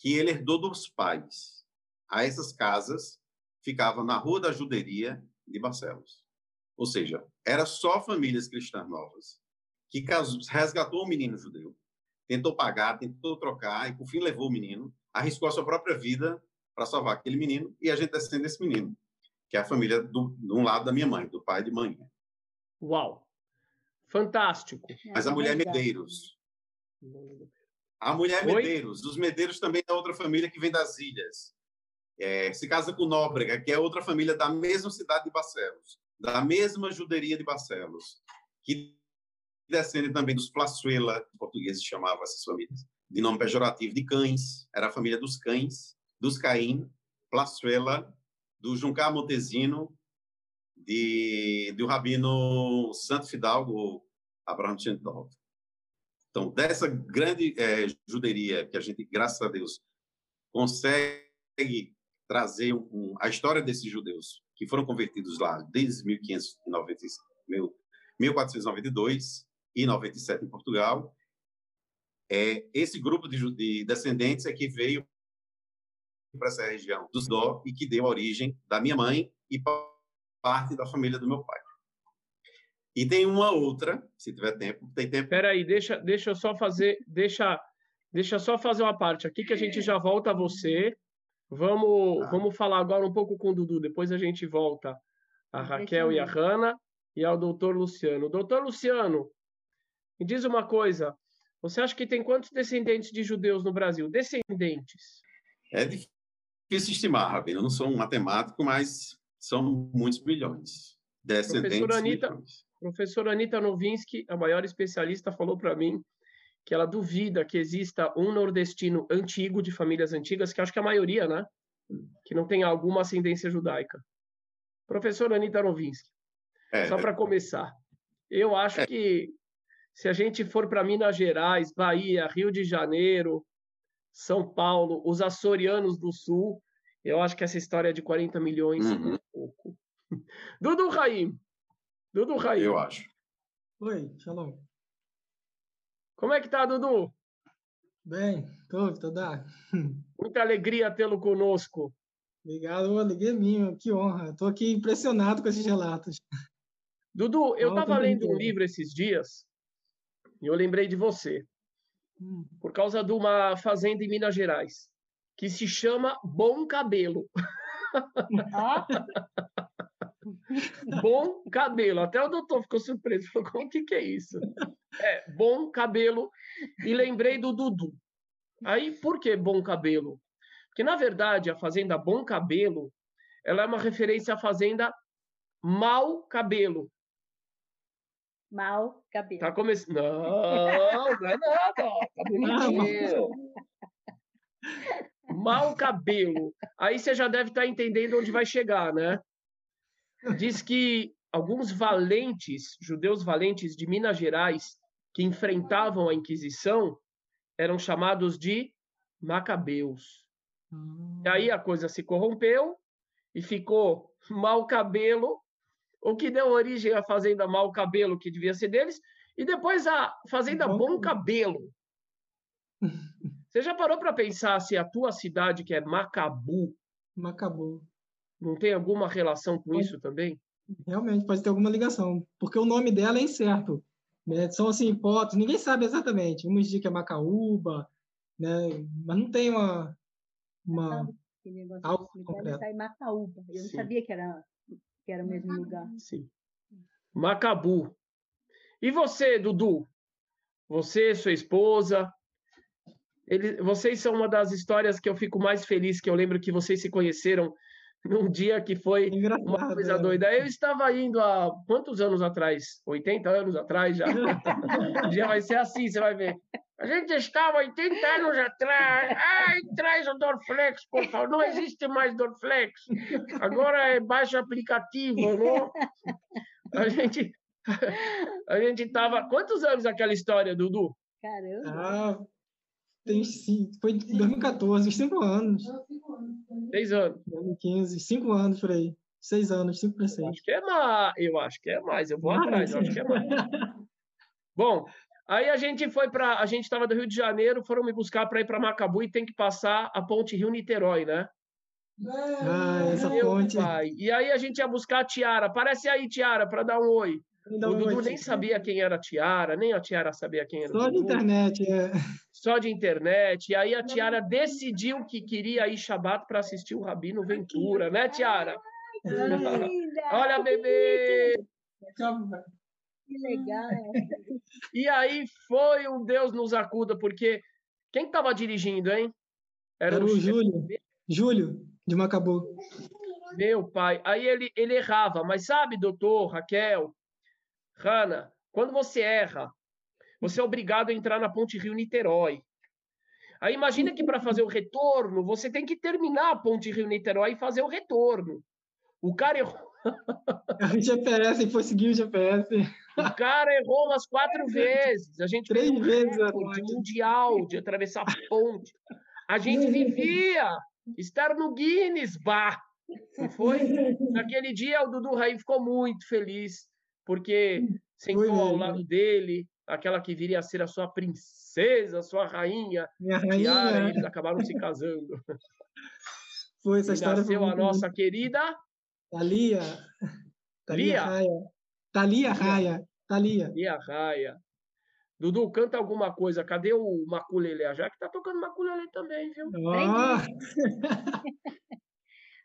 que ele herdou dos pais. A essas casas ficavam na Rua da Juderia de Barcelos. Ou seja, era só famílias cristãs novas que resgatou o menino judeu, tentou pagar, tentou trocar e por fim levou o menino, arriscou a sua própria vida para salvar aquele menino e a gente descende desse menino, que é a família do, de um lado da minha mãe, do pai de mãe. Uau! Fantástico. Mas a mulher Medeiros. A mulher Oi? Medeiros. Os Medeiros também é outra família que vem das ilhas. É, se casa com Nóbrega, que é outra família da mesma cidade de Barcelos, da mesma juderia de Barcelos, que descende também dos Plaçuela, portugueses chamavam essas famílias, de nome pejorativo de cães, era a família dos cães, dos Caim, Plaçuela, do Juncar Montesino, de, do rabino Santo Fidalgo Abraham Chentov. Então, dessa grande é, juderia que a gente, graças a Deus, consegue trazer um, um, a história desses judeus que foram convertidos lá desde 1590, 1492 e 97 em Portugal, é, esse grupo de, de descendentes é que veio para essa região dos Dó e que deu origem da minha mãe e parte da família do meu pai. E tem uma outra, se tiver tempo, tem tempo. Espera aí, deixa, deixa eu só fazer, deixa, deixa só fazer uma parte aqui que a gente já volta a você. Vamos, ah. vamos falar agora um pouco com o Dudu, depois a gente volta a Raquel e a Hanna e ao doutor Luciano. Doutor Luciano, me diz uma coisa, você acha que tem quantos descendentes de judeus no Brasil? Descendentes. É difícil estimar, Rabino. Eu não sou um matemático, mas são muitos milhões. Descendentes Professora Anitta, milhões. Professora Anita Novinsky, a maior especialista, falou para mim que ela duvida que exista um nordestino antigo, de famílias antigas, que acho que é a maioria, né? Que não tem alguma ascendência judaica. Professora Anitta Novinsky, é, só para começar, eu acho é. que se a gente for para Minas Gerais, Bahia, Rio de Janeiro, São Paulo, os açorianos do Sul, eu acho que essa história de 40 milhões uhum. é pouco. Dudu Raim. Dudu Raim. Eu acho. Oi, shalom. Como é que tá, Dudu? Bem, tô, tô dá. Muita alegria tê-lo conosco. Obrigado, alegria minha, que honra. Estou aqui impressionado com esses relatos. Dudu, eu estava lendo um livro esses dias e eu lembrei de você. Hum. Por causa de uma fazenda em Minas Gerais que se chama Bom Cabelo. Ah? bom cabelo. Até o doutor ficou surpreso. Falou, o que, que é isso? É, bom cabelo. E lembrei do Dudu. Aí, por que bom cabelo? Porque, na verdade, a fazenda Bom Cabelo ela é uma referência à fazenda Mal Cabelo. Mal cabelo. Tá começando. Não, não é nada. Tá bonitinho. Mal cabelo. Aí você já deve estar tá entendendo onde vai chegar, né? Diz que alguns valentes, judeus valentes de Minas Gerais, que enfrentavam a Inquisição, eram chamados de macabeus. E aí a coisa se corrompeu e ficou mau cabelo, o que deu origem à fazenda mau cabelo, que devia ser deles, e depois a fazenda bom cabelo. Você já parou para pensar se a tua cidade, que é Macabu, Macabu, não tem alguma relação com pode, isso também? Realmente, pode ter alguma ligação, porque o nome dela é incerto. Né? São assim hipóteses, ninguém sabe exatamente. Uns dizem que é Macaúba, né? mas não tem uma, uma algo em Macaúba. Eu Sim. não sabia que era que era o mesmo lugar. Sim. Macabu. E você, Dudu? Você, sua esposa, ele, vocês são uma das histórias que eu fico mais feliz, que eu lembro que vocês se conheceram num dia que foi Engraçado, uma coisa é. doida. Eu estava indo há quantos anos atrás? 80 anos atrás já. um dia vai ser assim, você vai ver. A gente estava 80 anos atrás. Ai, traz o Dorflex, por favor. Não existe mais Dorflex. Agora é baixo aplicativo, não? A gente a gente estava. Quantos anos aquela história, Dudu? Caramba. Ah, tem sim. Foi em 2014, cinco anos. Seis anos. 2015, cinco anos por aí. Seis anos, cinco para seis. Acho que é mais. Eu acho que é mais. Eu vou ah, atrás, eu acho que é mais. Bom, Aí a gente foi para. A gente estava do Rio de Janeiro, foram me buscar para ir para Macabu e tem que passar a ponte Rio-Niterói, né? Ah, essa Meu ponte. Pai. E aí a gente ia buscar a Tiara. Aparece aí, Tiara, para dar um oi. O Dudu nem sabia quem era a Tiara, nem a Tiara sabia quem era Só de internet, é. Só de internet. E aí a Tiara decidiu que queria ir Shabat para assistir o Rabino Ventura, né, Tiara? Olha, bebê! Que legal. e aí foi um Deus nos acuda, porque quem estava dirigindo, hein? Era, Era o, o Júlio. Júlio, de Macabu. Meu pai. Aí ele, ele errava, mas sabe, doutor, Raquel, Rana, quando você erra, você é obrigado a entrar na ponte Rio-Niterói. Aí imagina que para fazer o retorno, você tem que terminar a ponte Rio-Niterói e fazer o retorno. O cara errou o GPS, foi seguir o GPS. O cara errou umas quatro vezes. A gente Três um vezes recorde mundial de atravessar a ponte. A gente vivia estar no Guinness, bah! Não foi? Naquele dia, o Dudu Raí ficou muito feliz, porque sentou foi, ao lado dele, aquela que viria a ser a sua princesa, a sua rainha, Minha rainha. Tiara, e eles acabaram se casando. Foi essa e história. Nasceu a nossa querida Thalia. Thalia Raia. Thalia Raia. Thalia. Thalia Raia. Dudu, canta alguma coisa. Cadê o Maculele? A Jaque tá tocando Maculele também, viu? Oh.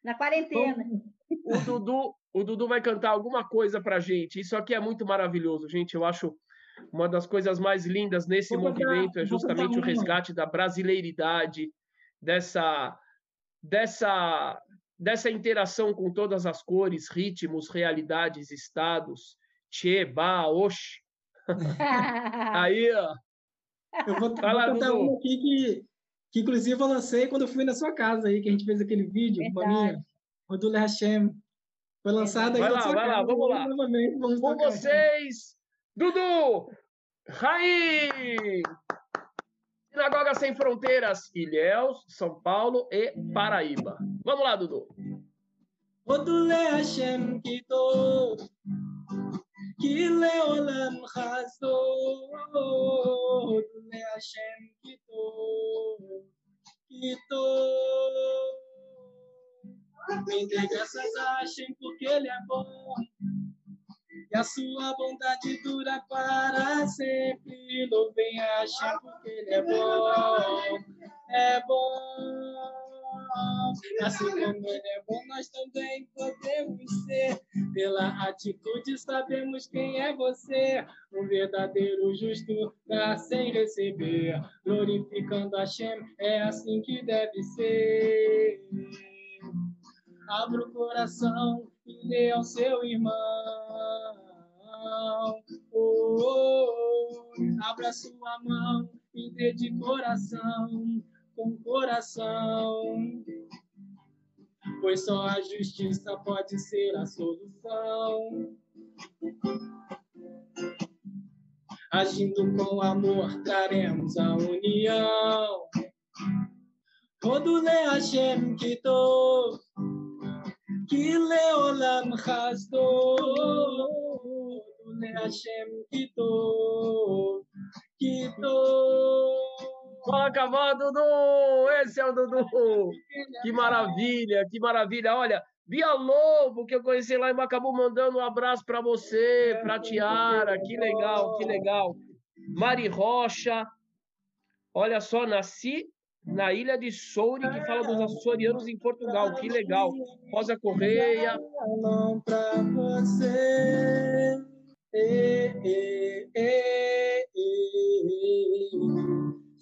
Na quarentena. O Dudu, o Dudu vai cantar alguma coisa pra gente. Isso aqui é muito maravilhoso, gente. Eu acho uma das coisas mais lindas nesse vou movimento é justamente o resgate da brasileiridade, dessa, dessa dessa interação com todas as cores, ritmos, realidades, estados. Tchê, ba, oxe. Aí, ó. Eu vou, Fala, vou contar um aqui que, que, inclusive, eu lancei quando eu fui na sua casa aí, que a gente fez aquele vídeo com a Rodule Hashem. Foi lançada Vai lá, vai lá, vamos lá. Novamente, vamos Com vocês, Dudu! Raí! Sinagoga Sem Fronteiras, Ilhéus, São Paulo e Paraíba. Vamos lá, Dudu. Odule Hashem Kito, Kile Olam Chazo, Odule Hashem Kito, Kito. Me dê graças a Hashem porque Ele é bom e a sua bondade dura para sempre. Louvem a Hashem porque Ele é bom, é bom. Assim como Ele é bom, nós também podemos ser. Pela atitude sabemos quem é você. Um verdadeiro justo dá sem receber. Glorificando a Hashem, é assim que deve ser. Abra o coração e dê ao seu irmão. Oh, oh, oh. Abra sua mão e dê de coração, com coração. Pois só a justiça pode ser a solução. Agindo com amor, traremos a união. Todo le Kito, que leolam chasdo, le Hashem Kito, Kito. Fala, cavalo, Dudu! Esse é o Dudu! Que maravilha, que maravilha! Olha, Bia Lobo, que eu conheci lá em Macabu, mandando um abraço para você, para Tiara, que legal, que legal. Mari Rocha, olha só, nasci na ilha de Soure, que fala dos açorianos em Portugal. Que legal. Rosa Correia. Pra você. E, e,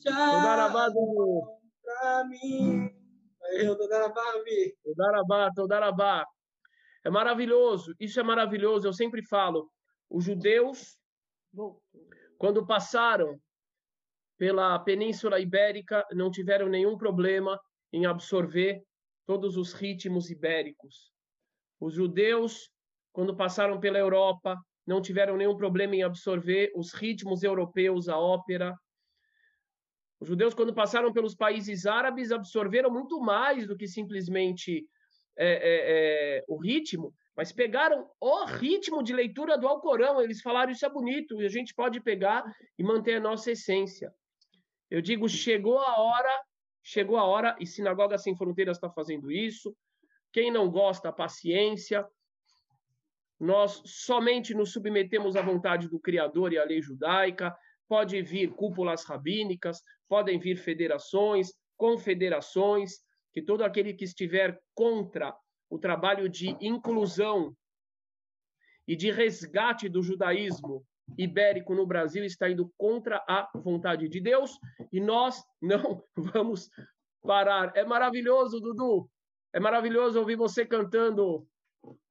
Todarabá, Dudu. Pra mim. Eu, Todarabá, Vi. Todarabá, Todarabá. É maravilhoso. Isso é maravilhoso. Eu sempre falo. Os judeus, quando passaram pela Península Ibérica não tiveram nenhum problema em absorver todos os ritmos ibéricos. Os judeus, quando passaram pela Europa, não tiveram nenhum problema em absorver os ritmos europeus, a ópera. Os judeus, quando passaram pelos países árabes, absorveram muito mais do que simplesmente é, é, é, o ritmo, mas pegaram o ritmo de leitura do Alcorão. Eles falaram: Isso é bonito, e a gente pode pegar e manter a nossa essência. Eu digo, chegou a hora, chegou a hora, e Sinagoga Sem Fronteiras está fazendo isso. Quem não gosta, paciência. Nós somente nos submetemos à vontade do Criador e à lei judaica. Pode vir cúpulas rabínicas, podem vir federações, confederações, que todo aquele que estiver contra o trabalho de inclusão e de resgate do judaísmo ibérico no Brasil está indo contra a vontade de Deus e nós não vamos parar. É maravilhoso, Dudu. É maravilhoso ouvir você cantando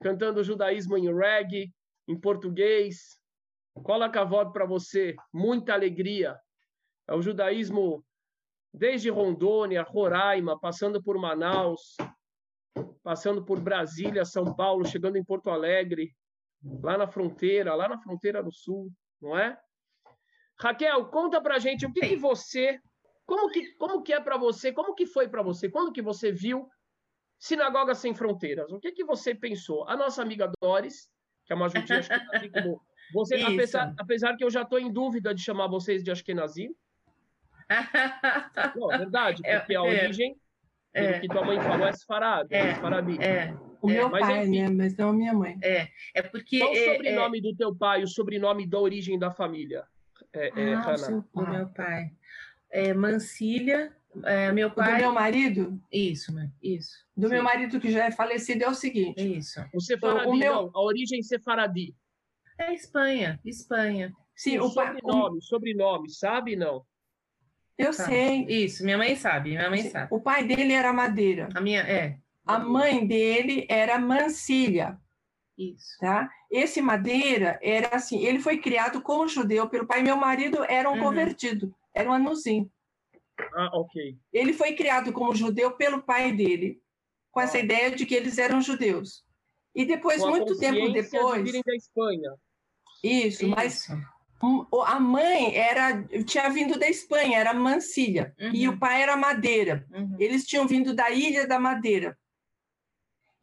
cantando judaísmo em reggae, em português. Cola cavode para você, muita alegria. É o judaísmo desde Rondônia, Roraima, passando por Manaus, passando por Brasília, São Paulo, chegando em Porto Alegre, lá na fronteira, lá na fronteira do sul, não é? Raquel, conta pra gente o que, que você, como que, como que é para você, como que foi para você, quando que você viu Sinagoga Sem Fronteiras? O que que você pensou? A nossa amiga Doris, que é uma judia Ashkenazi como você, apesar, apesar, que eu já estou em dúvida de chamar vocês de Ashkenazi. Não, é verdade, porque a é. origem, é. que tua mãe falou, é Sfarad, é, é, é. O meu mas, pai, enfim, né? Mas não a minha mãe. É, é porque. Qual o é, sobrenome é, do teu pai, o sobrenome da origem da família? É, é, ah, do meu pai. É, Mancília. É, meu pai. Do meu marido? Isso, isso. Do Sim. meu marido que já é falecido é o seguinte. Isso. O Sefaradi, o meu... não, a origem Sefaradi. É Espanha, Espanha. Sim, o, o sobrenome, o... sobrenome, sabe não? Eu tá. sei. Isso, minha mãe sabe, minha mãe sabe. O pai dele era Madeira. A minha, é. A mãe dele era Mancilha. Isso. Tá? Esse Madeira era assim, ele foi criado como judeu pelo pai. Meu marido era um uhum. convertido, era um anuzinho. Ah, ok. Ele foi criado como judeu pelo pai dele, com essa ah. ideia de que eles eram judeus. E depois, muito tempo depois. De da Espanha. Isso, Isso. mas a mãe era tinha vindo da Espanha, era Mancilha, uhum. e o pai era Madeira. Uhum. Eles tinham vindo da Ilha da Madeira.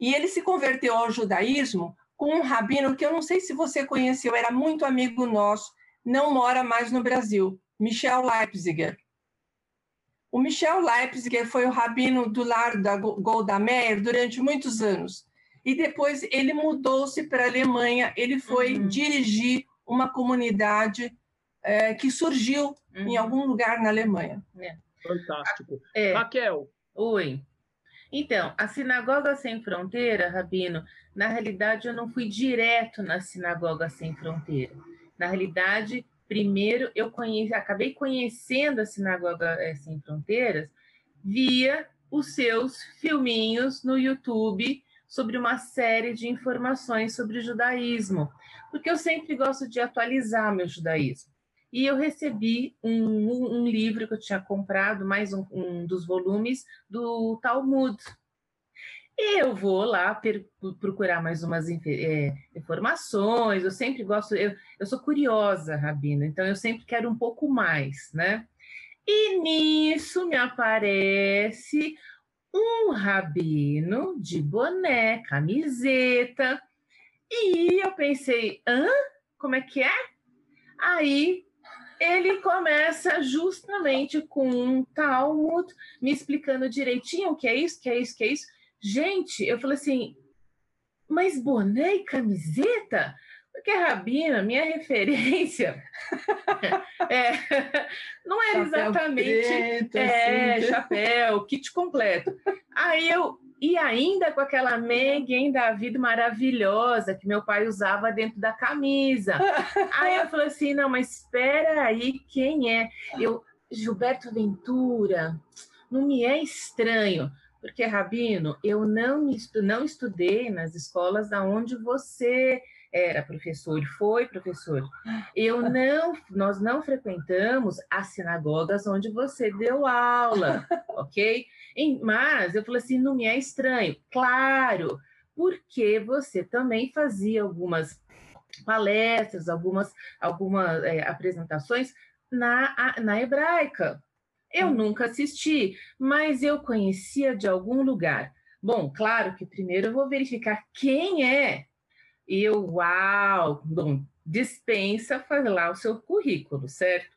E ele se converteu ao judaísmo com um rabino que eu não sei se você conheceu, era muito amigo nosso, não mora mais no Brasil, Michel Leipziger. O Michel Leipziger foi o rabino do lar da Golda Meir durante muitos anos. E depois ele mudou-se para a Alemanha, ele foi uhum. dirigir uma comunidade é, que surgiu uhum. em algum lugar na Alemanha. É. Fantástico. É. Raquel. Oi. Então, a Sinagoga Sem Fronteira, Rabino, na realidade eu não fui direto na Sinagoga Sem Fronteira. Na realidade, primeiro eu conheci, acabei conhecendo a Sinagoga eh, Sem Fronteiras via os seus filminhos no YouTube sobre uma série de informações sobre judaísmo, porque eu sempre gosto de atualizar meu judaísmo. E eu recebi um, um livro que eu tinha comprado, mais um, um dos volumes do Talmud. Eu vou lá procurar mais umas é, informações. Eu sempre gosto, eu, eu sou curiosa, Rabina, então eu sempre quero um pouco mais, né? E nisso me aparece um rabino de boné, camiseta. E eu pensei, hã? Como é que é? Aí ele começa justamente com um Talmud, me explicando direitinho o que é isso, o que é isso, que é isso. Gente, eu falei assim, mas boné e camiseta? Porque Rabina, minha referência, é, não era exatamente preto, é, assim. chapéu, kit completo. Aí eu e ainda com aquela Megan David maravilhosa que meu pai usava dentro da camisa. aí eu falei assim, não, mas espera aí, quem é? Eu Gilberto Ventura, não me é estranho. Porque, Rabino, eu não, não estudei nas escolas da onde você era professor, foi professor. Eu não, nós não frequentamos as sinagogas onde você deu aula, ok? Mas eu falei assim, não me é estranho. Claro, porque você também fazia algumas palestras, algumas, algumas é, apresentações na, na hebraica. Eu hum. nunca assisti, mas eu conhecia de algum lugar. Bom, claro que primeiro eu vou verificar quem é e eu, uau, bom, dispensa lá o seu currículo, certo?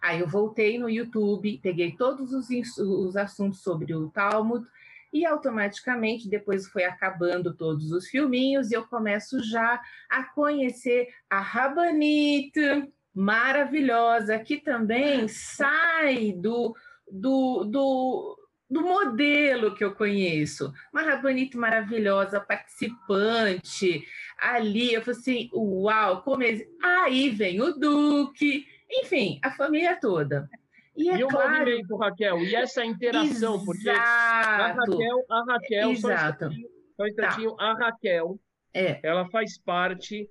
Aí eu voltei no YouTube, peguei todos os, os assuntos sobre o Talmud e automaticamente depois foi acabando todos os filminhos e eu começo já a conhecer a Rabanita maravilhosa que também sai do, do, do, do modelo que eu conheço. Uma Rabanita maravilhosa, participante, ali, eu falei assim, uau, como é... aí vem o Duque, enfim, a família toda. E, é e claro... o movimento, Raquel, e essa interação, Exato. porque a Raquel, a Raquel, Exato. só um instantinho, só um instantinho tá. a Raquel, é. ela faz parte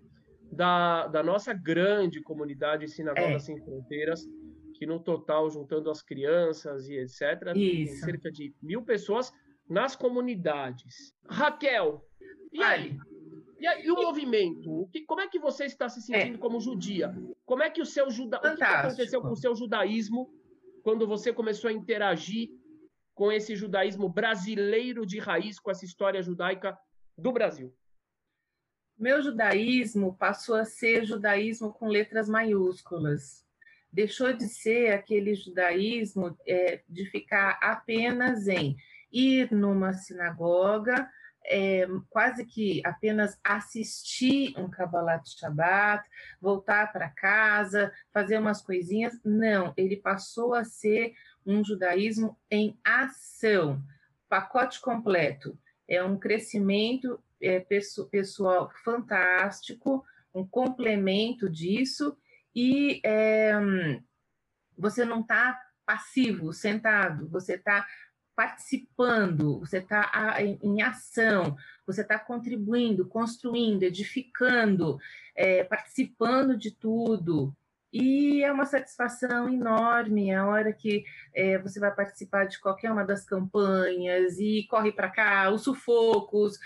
da, da nossa grande comunidade Sinagoga é. Sem Fronteiras, que no total, juntando as crianças e etc., Isso. tem cerca de mil pessoas nas comunidades. Raquel, e aí? E, e o movimento? O que, como é que você está se sentindo é. como judia? Como é que o seu juda... o que aconteceu com o seu judaísmo quando você começou a interagir com esse judaísmo brasileiro de raiz, com essa história judaica do Brasil? Meu judaísmo passou a ser judaísmo com letras maiúsculas. Deixou de ser aquele judaísmo é, de ficar apenas em ir numa sinagoga, é, quase que apenas assistir um Kabbalat Shabbat, voltar para casa, fazer umas coisinhas. Não, ele passou a ser um judaísmo em ação, pacote completo. É um crescimento é, pessoal fantástico, um complemento disso, e é, você não está passivo, sentado, você está participando, você está em ação, você está contribuindo, construindo, edificando, é, participando de tudo. E é uma satisfação enorme a hora que é, você vai participar de qualquer uma das campanhas e corre para cá, os sufocos.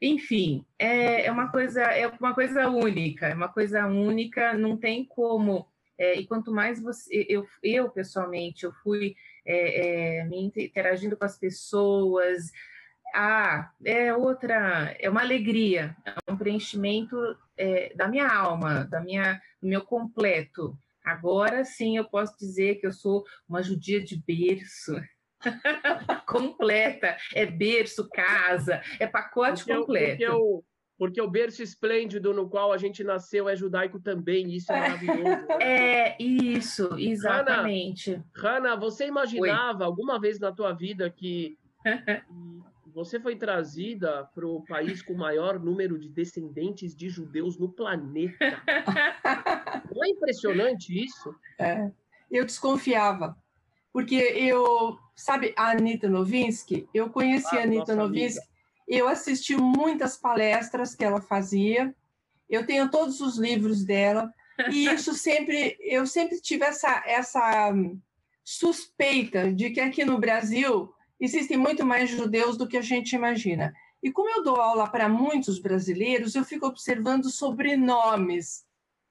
Enfim, é, é, uma coisa é uma coisa única, é uma coisa única, não tem como. É, e quanto mais você, eu, eu pessoalmente, eu fui é, é, me interagindo com as pessoas, ah, é outra, é uma alegria, é um preenchimento é, da minha alma, da minha, do meu completo. Agora sim eu posso dizer que eu sou uma judia de berço. completa, é berço, casa, é pacote porque completo. Eu, porque, eu, porque o berço esplêndido no qual a gente nasceu é judaico também, isso é maravilhoso. Né? É, isso, exatamente. Hanna, você imaginava Oi. alguma vez na tua vida que você foi trazida para o país com o maior número de descendentes de judeus no planeta? Não é impressionante isso? É, eu desconfiava porque eu, sabe, a Anitta Novinsky, eu conheci ah, a Anitta Novinsky, amiga. eu assisti muitas palestras que ela fazia, eu tenho todos os livros dela, e isso sempre, eu sempre tive essa, essa suspeita de que aqui no Brasil existem muito mais judeus do que a gente imagina. E como eu dou aula para muitos brasileiros, eu fico observando sobrenomes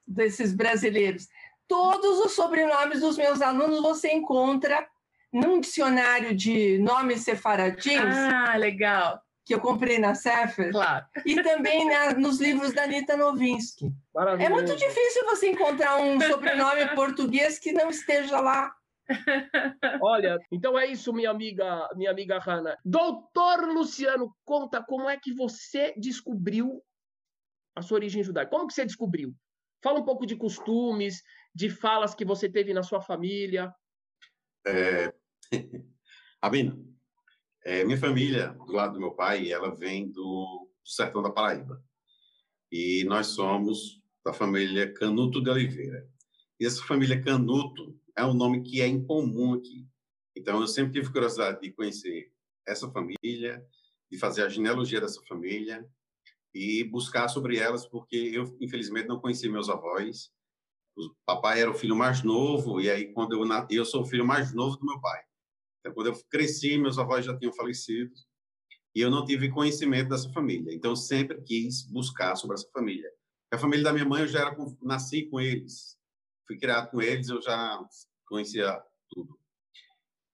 desses brasileiros todos os sobrenomes dos meus alunos você encontra num dicionário de nomes sefaradins. Ah, legal. Que eu comprei na Sefer. Claro. E também na, nos livros da Anitta Novinsky. É muito difícil você encontrar um sobrenome português que não esteja lá. Olha, então é isso, minha amiga, minha amiga Hanna. Doutor Luciano, conta como é que você descobriu a sua origem judaica. Como que você descobriu? Fala um pouco de costumes, de falas que você teve na sua família? É... Abina, é, minha família, do lado do meu pai, ela vem do, do sertão da Paraíba. E nós somos da família Canuto de Oliveira. E essa família Canuto é um nome que é incomum aqui. Então, eu sempre tive curiosidade de conhecer essa família, de fazer a genealogia dessa família e buscar sobre elas, porque eu, infelizmente, não conheci meus avós o papai era o filho mais novo, e aí, quando eu nasci, eu sou o filho mais novo do meu pai. Então, quando eu cresci, meus avós já tinham falecido, e eu não tive conhecimento dessa família. Então, eu sempre quis buscar sobre essa família. A família da minha mãe, eu já era, nasci com eles, fui criado com eles, eu já conhecia tudo.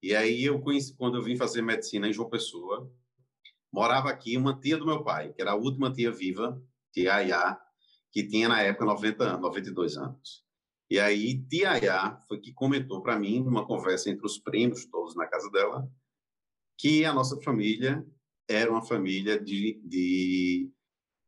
E aí, eu conheci, quando eu vim fazer medicina em João Pessoa, morava aqui uma tia do meu pai, que era a última tia viva, tia Ayá, que tinha na época 90 anos, 92 anos. E aí, Tia foi que comentou para mim, numa conversa entre os primos todos na casa dela, que a nossa família era uma família de, de,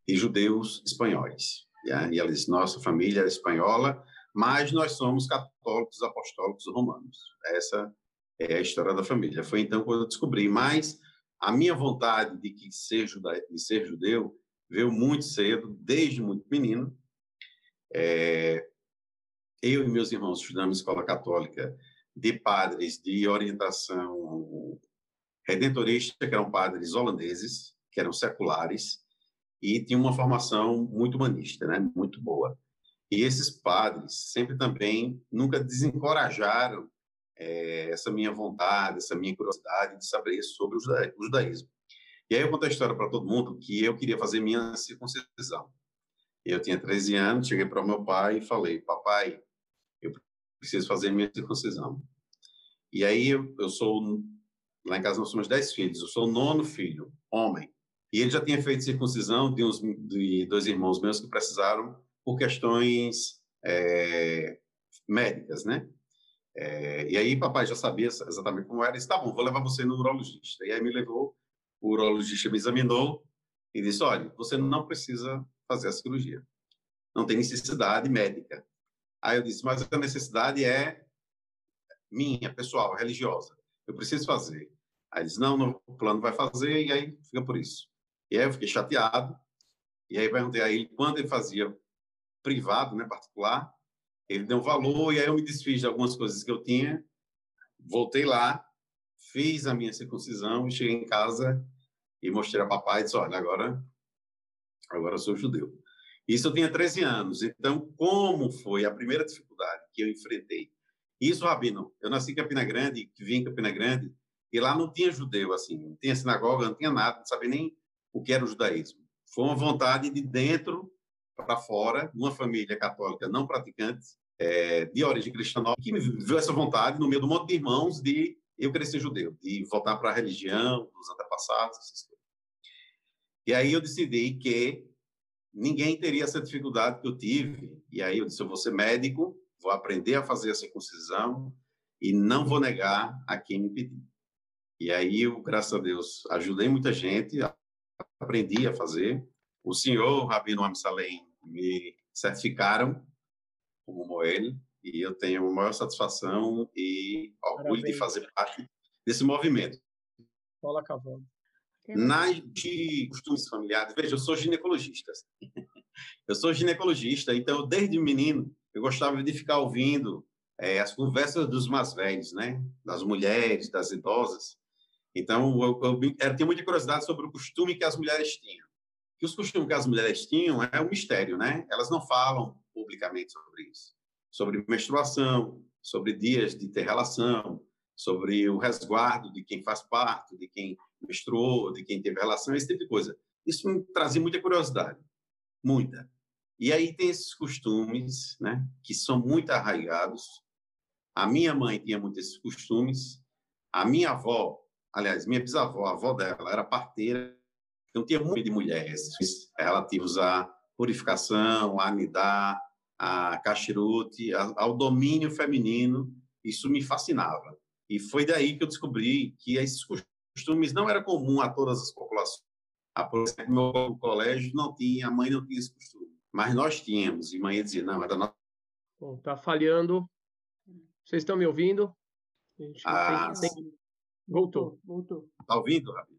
de judeus espanhóis. E ela disse: nossa família era espanhola, mas nós somos católicos apostólicos romanos. Essa é a história da família. Foi então quando eu descobri. Mas a minha vontade de, que ser, de ser judeu veio muito cedo, desde muito menino. É, eu e meus irmãos estudamos escola católica de padres de orientação redentorista, que eram padres holandeses, que eram seculares, e tinham uma formação muito humanista, né? muito boa. E esses padres sempre também nunca desencorajaram é, essa minha vontade, essa minha curiosidade de saber sobre o judaísmo. E aí eu conto a história para todo mundo que eu queria fazer minha circuncisão. Eu tinha 13 anos, cheguei para o meu pai e falei: Papai, preciso fazer minha circuncisão. E aí eu, sou, lá em casa nós somos dez filhos, eu sou o nono filho, homem. E ele já tinha feito circuncisão de, uns, de dois irmãos meus que precisaram por questões é, médicas, né? É, e aí papai já sabia exatamente como era. Disse, tá bom, vou levar você no urologista. E aí me levou, o urologista me examinou e disse, olha, você não precisa fazer a cirurgia. Não tem necessidade médica. Aí eu disse, mas a necessidade é minha, pessoal, religiosa. Eu preciso fazer. Aí ele disse, não, não, o plano vai fazer, e aí fica por isso. E aí eu fiquei chateado, e aí perguntei a ele, quando ele fazia privado, né, particular, ele deu um valor, e aí eu me desfiz de algumas coisas que eu tinha, voltei lá, fiz a minha circuncisão, cheguei em casa e mostrei a papai e disse, olha, agora, agora eu sou judeu. Isso eu tinha 13 anos. Então, como foi a primeira dificuldade que eu enfrentei? Isso, Rabino, eu nasci em Campina Grande, vim em Campina Grande, e lá não tinha judeu, assim, não tinha sinagoga, não tinha nada, não sabia nem o que era o judaísmo. Foi uma vontade de dentro para fora, uma família católica não praticante, é, de origem cristã, que me viu essa vontade no meio do monte de irmãos de eu ser judeu, de voltar para a religião dos antepassados, essas coisas. E aí eu decidi que ninguém teria essa dificuldade que eu tive. E aí eu disse, eu vou ser médico, vou aprender a fazer a circuncisão e não vou negar a quem me pedir. E aí eu, graças a Deus, ajudei muita gente, aprendi a fazer. O senhor, Rabino Amsalem, me certificaram como Moel, e eu tenho a maior satisfação e orgulho Parabéns. de fazer parte desse movimento. Fala, Cavalo. Nas de costumes familiares, veja, eu sou ginecologista. eu sou ginecologista, então, desde menino, eu gostava de ficar ouvindo é, as conversas dos mais velhos, né? Das mulheres, das idosas. Então, eu, eu, eu tinha muita curiosidade sobre o costume que as mulheres tinham. Que os costumes que as mulheres tinham é um mistério, né? Elas não falam publicamente sobre isso sobre menstruação, sobre dias de ter relação, sobre o resguardo de quem faz parte, de quem menstruou, de quem teve relação, esse tipo de coisa. Isso me trazia muita curiosidade, muita. E aí tem esses costumes, né, que são muito arraigados. A minha mãe tinha muitos esses costumes. A minha avó, aliás, minha bisavó, a avó dela era parteira, então tinha muito de mulheres relativos à purificação, a anidar, a cachirute, ao domínio feminino, isso me fascinava. E foi daí que eu descobri que esses costumes não eram comum a todas as populações. A, por exemplo, meu colégio não tinha, a mãe não tinha esse costume, mas nós tínhamos. E a mãe dizia, não, era nossa. Bom, tá falhando. Vocês estão me ouvindo? Ah, tem... Voltou. Voltou. Tá ouvindo, Rabi?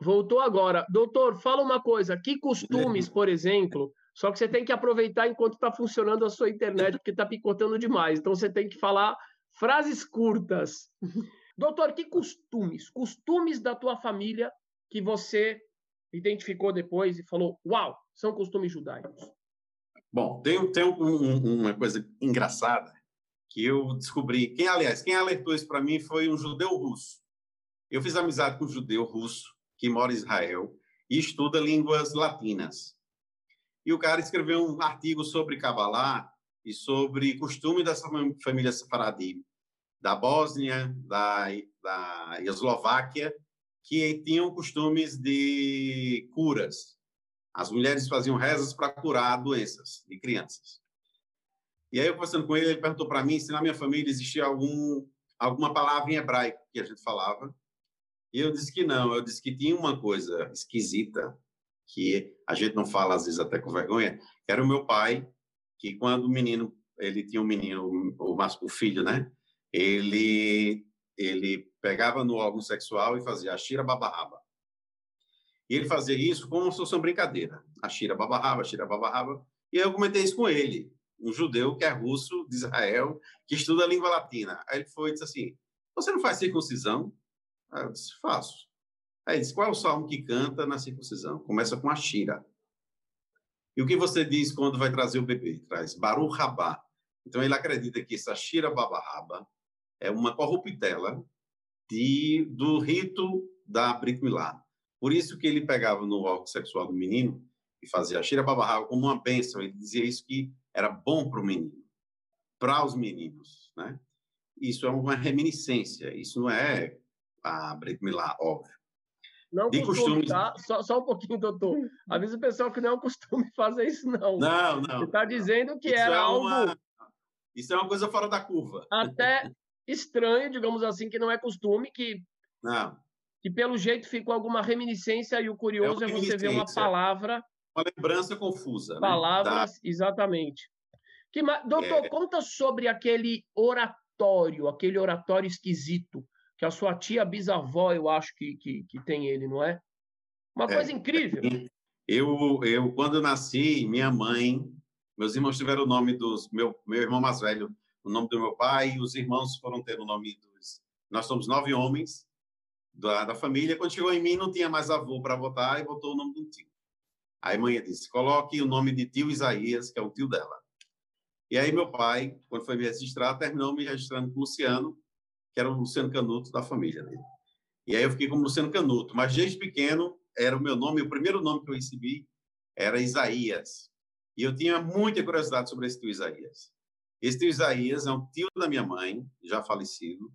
Voltou agora. Doutor, fala uma coisa. Que costumes, por exemplo, só que você tem que aproveitar enquanto está funcionando a sua internet, porque está picotando demais. Então você tem que falar frases curtas. Doutor, que costumes, costumes da tua família que você identificou depois e falou, uau, são costumes judaicos? Bom, tem, tem um, uma coisa engraçada que eu descobri. Quem, aliás, quem alertou isso para mim foi um judeu russo. Eu fiz amizade com um judeu russo que mora em Israel e estuda línguas latinas e o cara escreveu um artigo sobre Kabbalah e sobre costume dessa família sefaradi, da Bósnia, da, da Eslováquia, que tinham costumes de curas. As mulheres faziam rezas para curar doenças de crianças. E aí, eu conversando com ele, ele perguntou para mim se na minha família existia algum, alguma palavra em hebraico que a gente falava. E eu disse que não. Eu disse que tinha uma coisa esquisita que a gente não fala às vezes até com vergonha, era o meu pai, que quando o menino, ele tinha um menino, o, o filho, né? Ele ele pegava no órgão sexual e fazia a shira babarraba. E ele fazia isso como se fosse uma brincadeira. A shira babarraba, a shira babarraba. E eu comentei isso com ele, um judeu que é russo, de Israel, que estuda a língua latina. Aí ele foi e disse assim, você não faz circuncisão? Aí eu disse, faço. Aí diz, qual é o salmo que canta na circuncisão? Começa com a Shira. E o que você diz quando vai trazer o bebê? Traz Baruch. Então ele acredita que essa Shira Babaraba é uma corruptela de, do rito da Brit Milá. Por isso que ele pegava no órgão sexual do menino e fazia a Shira como uma bênção. Ele dizia isso que era bom para o menino, para os meninos, né? Isso é uma reminiscência, isso não é a Brit Milá, óbvio. Não de costume, tá? Só, só, um pouquinho, doutor. Avisa o pessoal que não é um costume fazer isso, não. Não, não. Você está dizendo que isso era é uma, algo. Isso é uma coisa fora da curva. Até estranho, digamos assim, que não é costume, que. Não. Que pelo jeito ficou alguma reminiscência, e o curioso é, é você ver uma palavra. Uma lembrança confusa. Palavras, né? exatamente. Que, doutor, é... conta sobre aquele oratório, aquele oratório esquisito que a sua tia bisavó, eu acho que, que, que tem ele, não é? Uma é, coisa incrível. Eu, eu, quando nasci, minha mãe, meus irmãos tiveram o nome dos. Meu, meu irmão mais velho, o nome do meu pai, os irmãos foram ter o nome dos. Nós somos nove homens da, da família. Quando chegou em mim, não tinha mais avô para votar e botou o nome do tio. Aí a mãe disse: coloque o nome de tio Isaías, que é o tio dela. E aí meu pai, quando foi me registrar, terminou me registrando com Luciano, que era o Luciano Canuto da família dele. E aí eu fiquei como Luciano Canuto, mas desde pequeno era o meu nome, o primeiro nome que eu recebi era Isaías. E eu tinha muita curiosidade sobre esse tio Isaías. Tio Isaías é um tio da minha mãe, já falecido,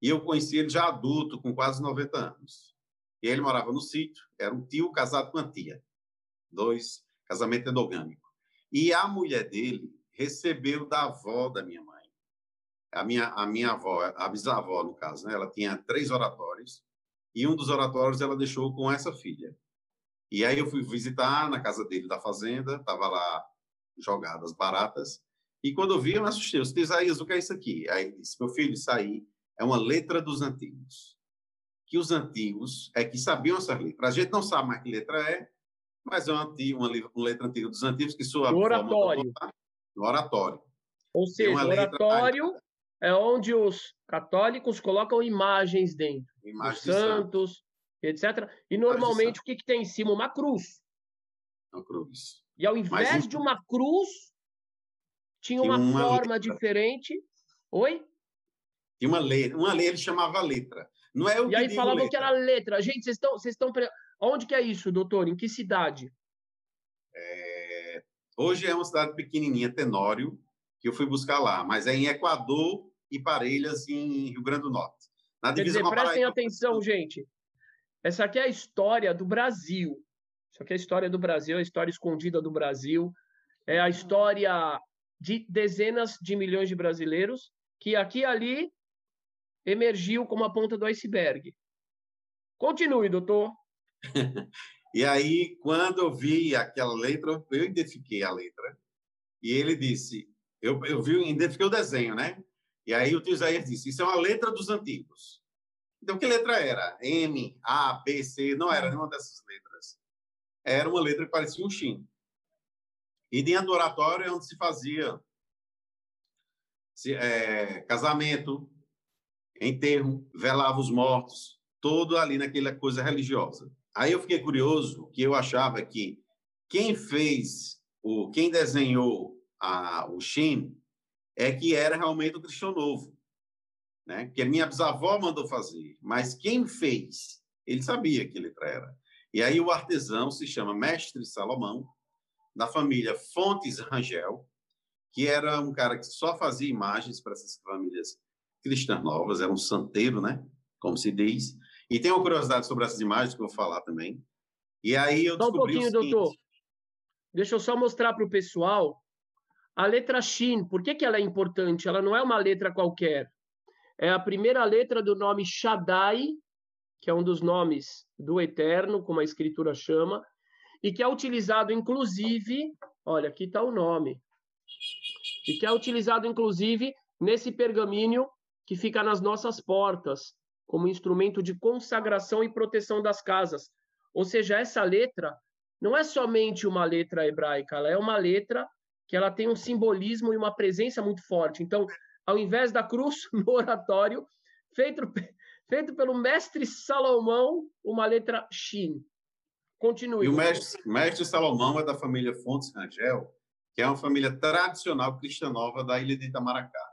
e eu conheci ele já adulto, com quase 90 anos. E ele morava no sítio, era um tio casado com uma tia. Dois, casamento endogâmico. E a mulher dele recebeu da avó da minha mãe. A minha, a minha avó, a bisavó, no caso, né? ela tinha três oratórios, e um dos oratórios ela deixou com essa filha. E aí eu fui visitar na casa dele da fazenda, estava lá jogadas baratas, e quando eu vi, eu me assustei. Eu disse, Isaías, o que é isso aqui? Aí ele disse, meu filho, isso aí é uma letra dos antigos. Que os antigos é que sabiam essa letra. A gente não sabe mais que letra é, mas é uma, uma, uma letra antiga dos antigos que sua no oratório. no oratório. Ou seja, o oratório letra... é onde os católicos colocam imagens dentro. Imagens de santos, etc. E normalmente o que, que tem em cima? Uma cruz. Uma cruz. E ao invés mas, de uma cruz, tinha uma, uma forma letra. diferente. Oi? Tinha uma letra. Uma letra ele chamava letra. Não é o e aí falavam que era letra. Gente, vocês estão, vocês estão. Onde que é isso, doutor? Em que cidade? É... Hoje é uma cidade pequenininha, Tenório, que eu fui buscar lá, mas é em Equador e Parelhas, em Rio Grande do Norte. Na Quer dizer, prestem atenção, gente. Essa aqui é a história do Brasil. Isso aqui é a história do Brasil, a história escondida do Brasil. É a história de dezenas de milhões de brasileiros que aqui e ali emergiu como a ponta do iceberg. Continue, doutor. e aí, quando eu vi aquela letra, eu identifiquei a letra. E ele disse, eu, eu vi, identifiquei o desenho, né? E aí o tio Isaías disse, isso é uma letra dos antigos. Então, que letra era? M, A, B, C? Não era nenhuma dessas letras. Era uma letra que parecia um X. E dentro do oratório é onde se fazia se, é, casamento, enterro, velava os mortos, todo ali naquela coisa religiosa. Aí eu fiquei curioso, que eu achava que quem fez, o quem desenhou a, o Shin é que era realmente o cristão novo, né? Que minha bisavó mandou fazer, mas quem fez, ele sabia que letra era. E aí o artesão se chama Mestre Salomão, da família Fontes Rangel, que era um cara que só fazia imagens para essas famílias cristãs novas, era um santeiro, né? Como se diz. E tem uma curiosidade sobre essas imagens que eu vou falar também. E aí eu só descobri um pouquinho, doutor. Deixa eu só mostrar para o pessoal a letra Shin. Por que, que ela é importante? Ela não é uma letra qualquer. É a primeira letra do nome Shaddai, que é um dos nomes do Eterno, como a Escritura chama, e que é utilizado, inclusive, olha, aqui está o nome, e que é utilizado, inclusive, nesse pergaminho que fica nas nossas portas, como instrumento de consagração e proteção das casas. Ou seja, essa letra não é somente uma letra hebraica, ela é uma letra que ela tem um simbolismo e uma presença muito forte. Então, ao invés da cruz no oratório, feito, feito pelo mestre Salomão, uma letra Shin. Continue. E o mestre, mestre Salomão é da família Fontes Rangel, que é uma família tradicional cristã nova da ilha de Itamaracá.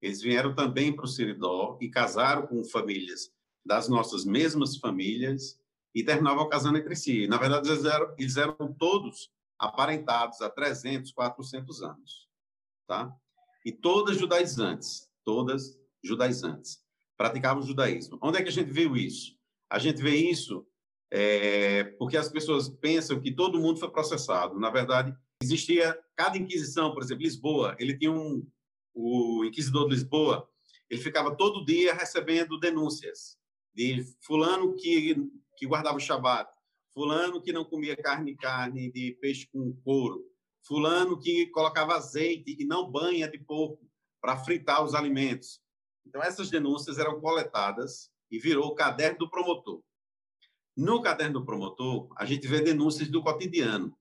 Eles vieram também para o Siridó e casaram com famílias das nossas mesmas famílias e terminavam casando entre si. Na verdade, eles eram, eles eram todos aparentados há 300, 400 anos. Tá? E todas judaizantes, todas judaizantes, praticavam judaísmo. Onde é que a gente viu isso? A gente vê isso é, porque as pessoas pensam que todo mundo foi processado. Na verdade, existia cada inquisição, por exemplo, Lisboa, ele tinha um o inquisidor de Lisboa, ele ficava todo dia recebendo denúncias de fulano que que guardava o Shabat, fulano que não comia carne carne de peixe com couro, fulano que colocava azeite e não banha de porco para fritar os alimentos. Então essas denúncias eram coletadas e virou o caderno do promotor. No caderno do promotor, a gente vê denúncias do cotidiano.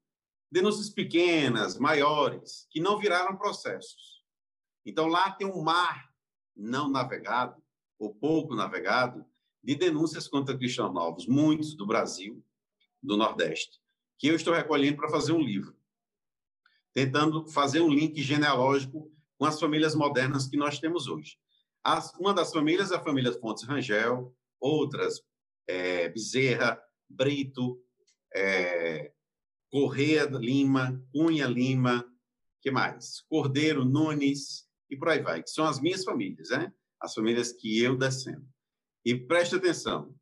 Denúncias pequenas, maiores, que não viraram processos. Então, lá tem um mar não navegado, ou pouco navegado, de denúncias contra cristãos novos, muitos do Brasil, do Nordeste, que eu estou recolhendo para fazer um livro, tentando fazer um link genealógico com as famílias modernas que nós temos hoje. As, uma das famílias é a família Fontes Rangel, outras é, Bezerra, Brito, é, Correia Lima, Cunha Lima, que mais? Cordeiro Nunes e por aí vai, que são as minhas famílias, né? As famílias que eu descendo. E preste atenção,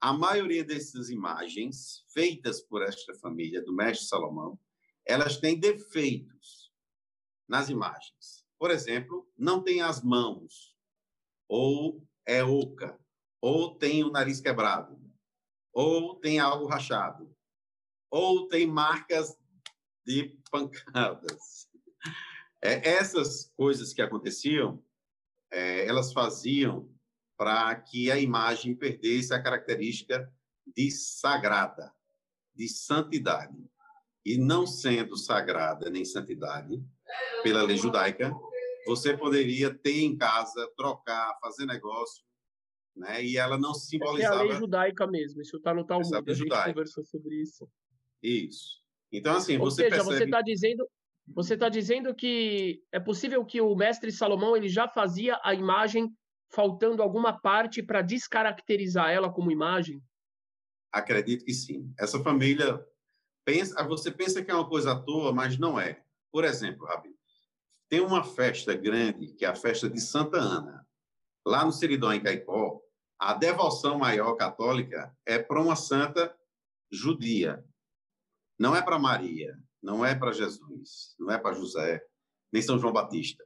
a maioria dessas imagens feitas por esta família do mestre Salomão, elas têm defeitos nas imagens. Por exemplo, não tem as mãos, ou é oca, ou tem o nariz quebrado, ou tem algo rachado, ou tem marcas de pancadas. É, essas coisas que aconteciam, é, elas faziam para que a imagem perdesse a característica de sagrada, de santidade. E não sendo sagrada nem santidade, pela lei judaica, você poderia ter em casa, trocar, fazer negócio, né? E ela não simbolizava... é a lei judaica mesmo, isso está no Talmud, a gente judaica. conversou sobre isso. Isso. Então, assim, Ou você seja, percebe... você está dizendo, você está dizendo que é possível que o mestre Salomão ele já fazia a imagem faltando alguma parte para descaracterizar ela como imagem? Acredito que sim. Essa família pensa, você pensa que é uma coisa à toa, mas não é. Por exemplo, Rabi, tem uma festa grande que é a festa de Santa Ana. Lá no Seridó, em Caicó, a devoção maior católica é para uma santa judia, não é para Maria, não é para Jesus, não é para José, nem São João Batista.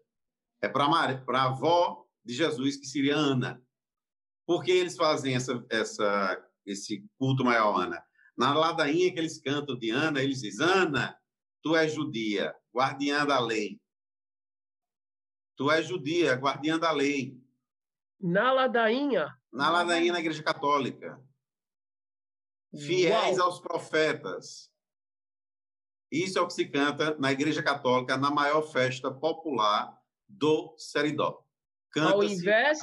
É para a avó de Jesus, que seria Ana. Por que eles fazem essa, essa, esse culto maior Ana? Na ladainha que eles cantam de Ana, eles dizem: Ana, tu és judia, guardiã da lei. Tu és judia, guardiã da lei. Na ladainha? Na ladainha na Igreja Católica. Fiéis Uau. aos profetas. Isso é o que se canta na Igreja Católica, na maior festa popular do Seridó. Ao invés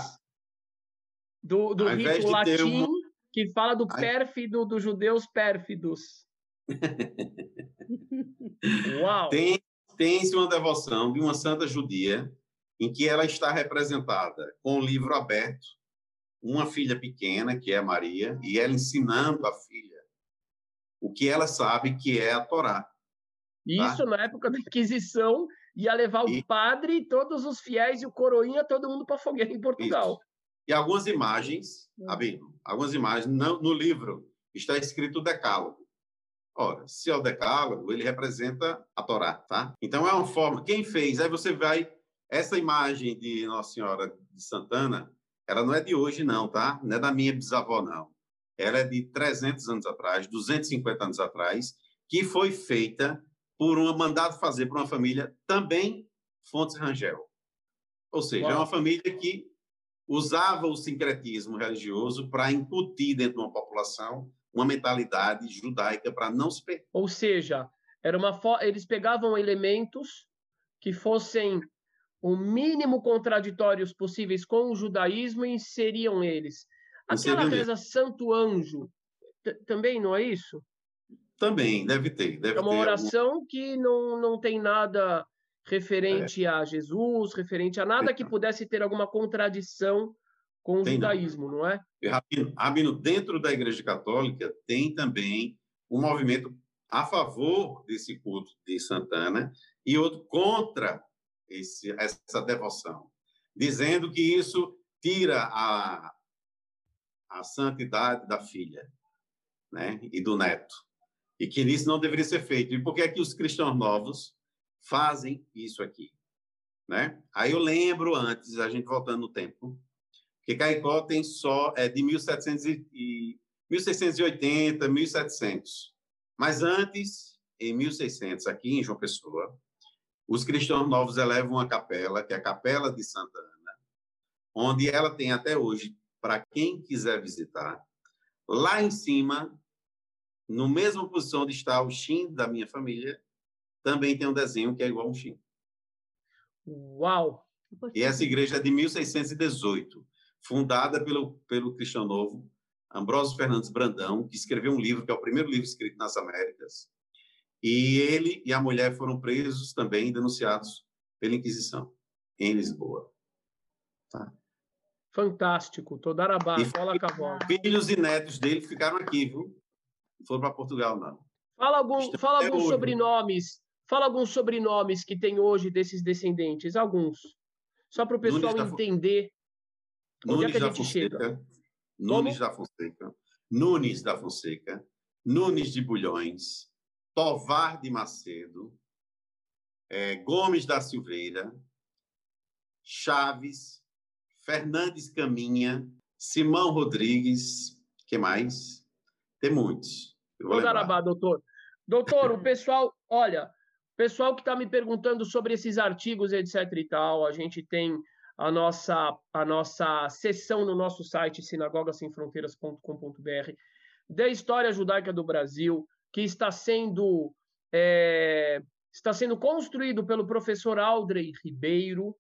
do, do invés rito latim que fala do pérfido dos judeus pérfidos. Uau! Tem, tem-se uma devoção de uma santa judia em que ela está representada com o livro aberto, uma filha pequena, que é Maria, e ela ensinando a filha o que ela sabe que é a Torá. Isso tá? na época da Inquisição ia levar e... o padre, todos os fiéis e o coroinha, todo mundo para fogueira em Portugal. Isso. E algumas imagens, hum. Abino, algumas imagens no, no livro está escrito Decálogo. Ora, se é o Decálogo, ele representa a Torá, tá? Então é uma forma. Quem fez? Aí você vai essa imagem de Nossa Senhora de Santana, ela não é de hoje não, tá? Não é da minha bisavó não. Ela é de 300 anos atrás, 250 anos atrás, que foi feita por um mandado fazer por uma família também Fontes Rangel. Ou seja, Uau. é uma família que usava o sincretismo religioso para incutir dentro de uma população uma mentalidade judaica para não se perder. Ou seja, era uma fo... eles pegavam elementos que fossem o mínimo contraditórios possíveis com o judaísmo e inseriam eles. Aquela reza Santo Anjo também não é isso? Também, deve ter. Deve é uma ter oração algum... que não, não tem nada referente é. a Jesus, referente a nada que pudesse ter alguma contradição com o tem judaísmo, não, não é? Rabino, Rabino, dentro da Igreja Católica tem também um movimento a favor desse culto de Santana e outro contra esse, essa devoção, dizendo que isso tira a, a santidade da filha né, e do neto e que isso não deveria ser feito. E por que é que os cristãos novos fazem isso aqui? Né? Aí eu lembro antes, a gente voltando no tempo, que Caicó tem só é de 1700 e, 1680, 1700. Mas antes, em 1600, aqui em João Pessoa, os cristãos novos elevam uma capela, que é a Capela de Santa Ana, onde ela tem até hoje, para quem quiser visitar, lá em cima no mesma posição onde está o Shin da minha família, também tem um desenho que é igual ao Shin. Uau! E essa igreja é de 1618, fundada pelo, pelo cristão novo Ambrósio Fernandes Brandão, que escreveu um livro, que é o primeiro livro escrito nas Américas. E ele e a mulher foram presos também, denunciados pela Inquisição, em Lisboa. Tá? Fantástico. Todarabá, cola Filhos e netos dele ficaram aqui, viu? foram para Portugal, não. Fala, algum, fala alguns hoje. sobrenomes. Fala alguns sobrenomes que tem hoje desses descendentes. Alguns. Só para o pessoal Nunes entender. Da... Nunes é da Fonseca. Chega. Nunes Como? da Fonseca. Nunes da Fonseca. Nunes de Bulhões. Tovar de Macedo. É, Gomes da Silveira. Chaves. Fernandes Caminha. Simão Rodrigues. que mais? Tem muitos. Garabá, doutor. Doutor, o pessoal, olha, o pessoal que está me perguntando sobre esses artigos, etc e tal, a gente tem a nossa, a nossa sessão no nosso site, sinagogasemfronteiras.com.br, da história judaica do Brasil, que está sendo, é, está sendo construído pelo professor Aldrey Ribeiro,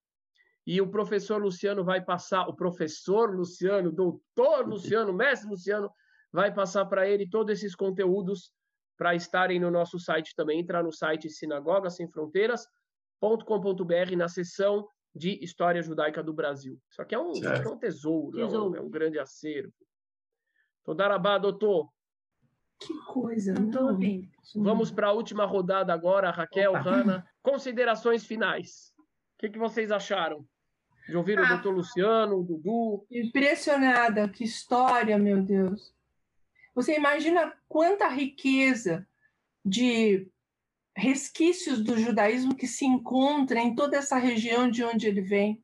e o professor Luciano vai passar, o professor Luciano, doutor Luciano, mestre Luciano, vai passar para ele todos esses conteúdos para estarem no nosso site também. Entrar no site sinagogasemfronteiras.com.br na seção de História Judaica do Brasil. Isso aqui é um, é um tesouro, tesouro. É, um, é, um, grande acervo. Todarabá, doutor. Que coisa, não estou ouvindo. Vamos para a última rodada agora, Raquel, Opa. Hanna. Considerações finais. O que, que vocês acharam? De ouvir ah, o doutor Luciano, o Dudu? Impressionada, que história, meu Deus. Você imagina quanta riqueza de resquícios do judaísmo que se encontra em toda essa região de onde ele vem.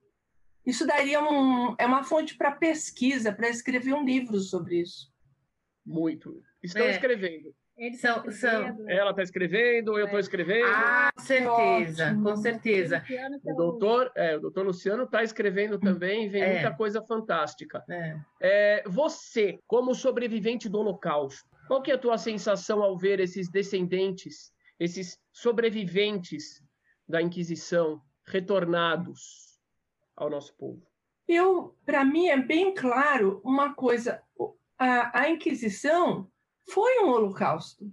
Isso daria um, é uma fonte para pesquisa, para escrever um livro sobre isso. Muito. Estão é. escrevendo. Eles são, são... Ela está escrevendo, eu estou é. escrevendo. Ah, certeza, com certeza. O doutor, é, o doutor Luciano está escrevendo também, vem é. muita coisa fantástica. É. é. você, como sobrevivente do Holocausto, qual que é a tua sensação ao ver esses descendentes, esses sobreviventes da Inquisição retornados ao nosso povo? Eu, para mim, é bem claro uma coisa: a, a Inquisição foi um holocausto.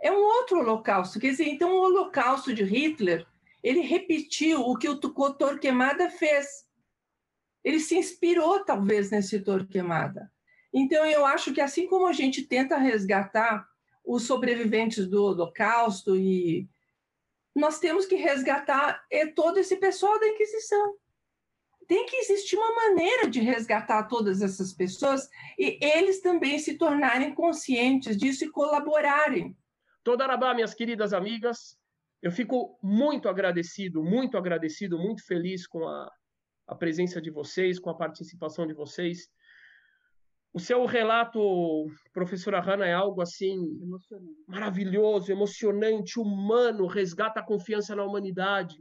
É um outro holocausto. Quer dizer, então o holocausto de Hitler, ele repetiu o que o Torquemada fez. Ele se inspirou, talvez, nesse Torquemada. Então, eu acho que assim como a gente tenta resgatar os sobreviventes do holocausto e nós temos que resgatar todo esse pessoal da Inquisição tem que existir uma maneira de resgatar todas essas pessoas e eles também se tornarem conscientes disso e colaborarem. Toda Arabá, minhas queridas amigas, eu fico muito agradecido, muito agradecido, muito feliz com a, a presença de vocês, com a participação de vocês. O seu relato, professora Hanna, é algo assim emocionante. maravilhoso, emocionante, humano, resgata a confiança na humanidade.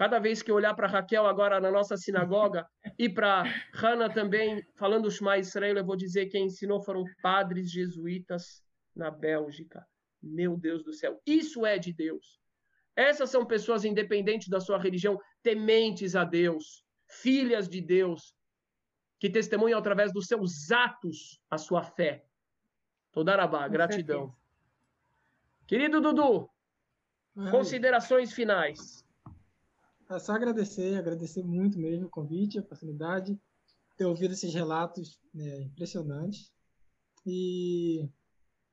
Cada vez que eu olhar para Raquel agora na nossa sinagoga e para Hannah também, falando o Shema Israel, eu vou dizer que quem ensinou foram padres jesuítas na Bélgica. Meu Deus do céu, isso é de Deus. Essas são pessoas independentes da sua religião, tementes a Deus, filhas de Deus, que testemunham através dos seus atos a sua fé. Todarabá, gratidão. Querido Dudu, considerações finais. É só agradecer, agradecer muito mesmo o convite, a oportunidade, ter ouvido esses relatos né, impressionantes. E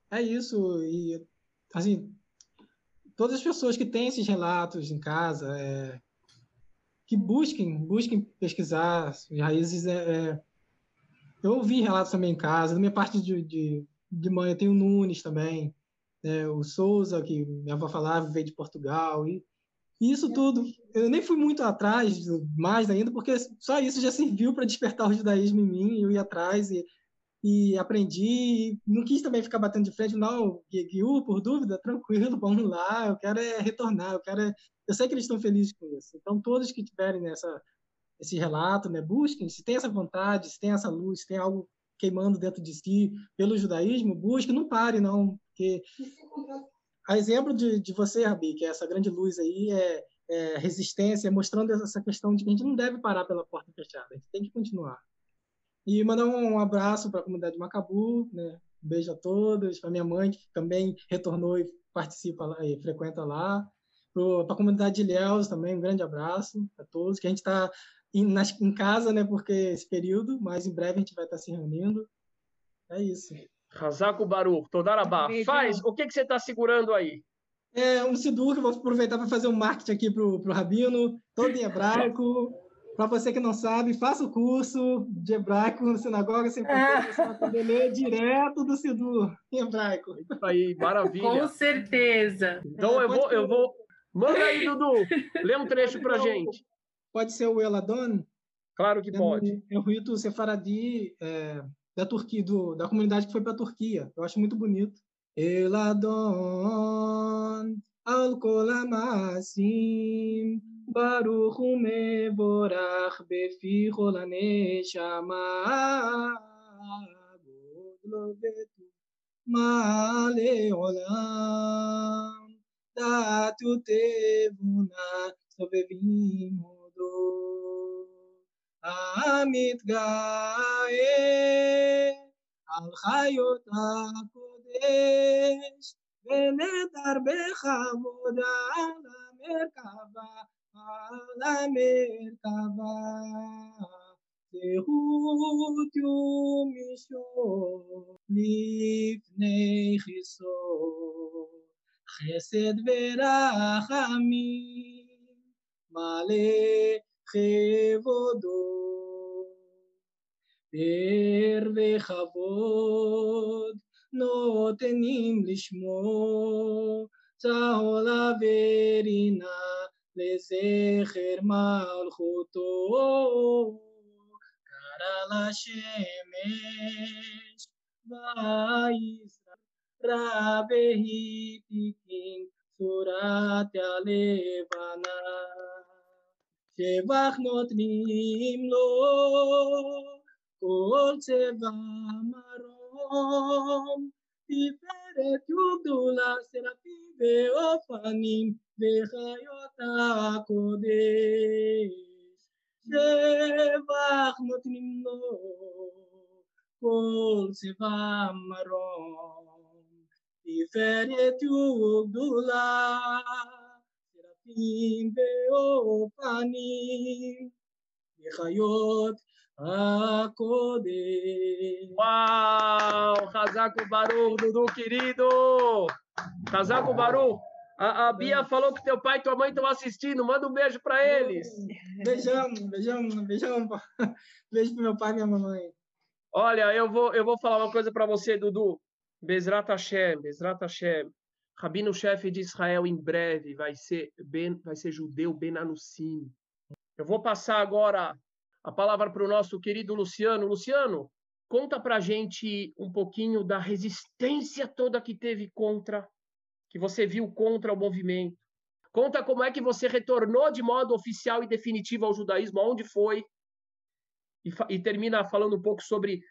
é isso. E, assim, todas as pessoas que têm esses relatos em casa, é, que busquem, busquem pesquisar as raízes. É, é, eu ouvi relatos também em casa, da minha parte de, de, de mãe, eu tenho o Nunes também, né, o Souza, que minha avó falava, veio de Portugal, e isso tudo, eu nem fui muito atrás, mais ainda, porque só isso já serviu para despertar o judaísmo em mim, eu ia atrás e, e aprendi, e não quis também ficar batendo de frente, não, Guiu, por dúvida, tranquilo, vamos lá, eu quero é retornar, eu quero é... eu sei que eles estão felizes com isso, então todos que tiverem nessa, esse relato, né, busquem, se tem essa vontade, se tem essa luz, se tem algo queimando dentro de si pelo judaísmo, busque, não pare não, porque a exemplo de, de você, Rabi, que é essa grande luz aí, é, é, resistência, mostrando essa questão de que a gente não deve parar pela porta fechada, a gente tem que continuar. E mandar um abraço para a comunidade de Macabu, né? Um beijo a todos, para minha mãe, que também retornou e participa lá, e frequenta lá. Para a comunidade de Ilhéus também, um grande abraço a todos, que a gente está em, em, casa, né, porque esse período, mas em breve a gente vai estar tá se reunindo. É isso. Razako Baruch, Todarabá. Faz, o que, que você está segurando aí? É um Sidur que eu vou aproveitar para fazer um marketing aqui para o Rabino, todo em hebraico. Para você que não sabe, faça o curso de hebraico na sinagoga sem ah. você vai poder ler direto do Sidur em hebraico. Isso aí, maravilha. Com certeza. Então é, eu vou, eu vou. Manda aí, Dudu. Lê um trecho para gente. Pode ser o Eladon? Claro que é pode. É um rito sefaradi é, da Turquia, do, da comunidade que foi para a Turquia. Eu acho muito bonito. Eladon al kolamasim baruch mevorach befi cholaneshama godlovetu male olam datu tevuna sovevim odor המתגאה על חיות הקודש, ונדר בכבוד על המרכבה על המרכבה, זהות ומישור לפני חיסור, חסד ורחמים, מלא כבודו. פר וכבוד נותנים לשמו, צהולה ורינה לזכר מלכותו, קרא לשמש וישראל והתקין צורת הלבנה, שבח נותנים לו כל צבע מרום, תפארת יוגדולה סרפים ואופנים בחיות הקודש, שבח נותנים לו כל צבא מרום, תפארת וגדולה, סרפים ואופנים, בחיות הקודש. וואו, חזק וברוך, דודו querido! חזק וברוך. A, a Bia falou que teu pai e tua mãe estão assistindo. Manda um beijo para eles. Beijão, beijão, beijão. Beijo pro meu pai e minha mamãe. Olha, eu vou, eu vou falar uma coisa para você, Dudu. Bezrat Hashem, Bezrat Hashem. Rabino-chefe de Israel em breve vai ser, ben, vai ser judeu Benanussim. Eu vou passar agora a palavra para o nosso querido Luciano. Luciano, conta para gente um pouquinho da resistência toda que teve contra que você viu contra o movimento. Conta como é que você retornou de modo oficial e definitivo ao judaísmo, onde foi. E, e termina falando um pouco sobre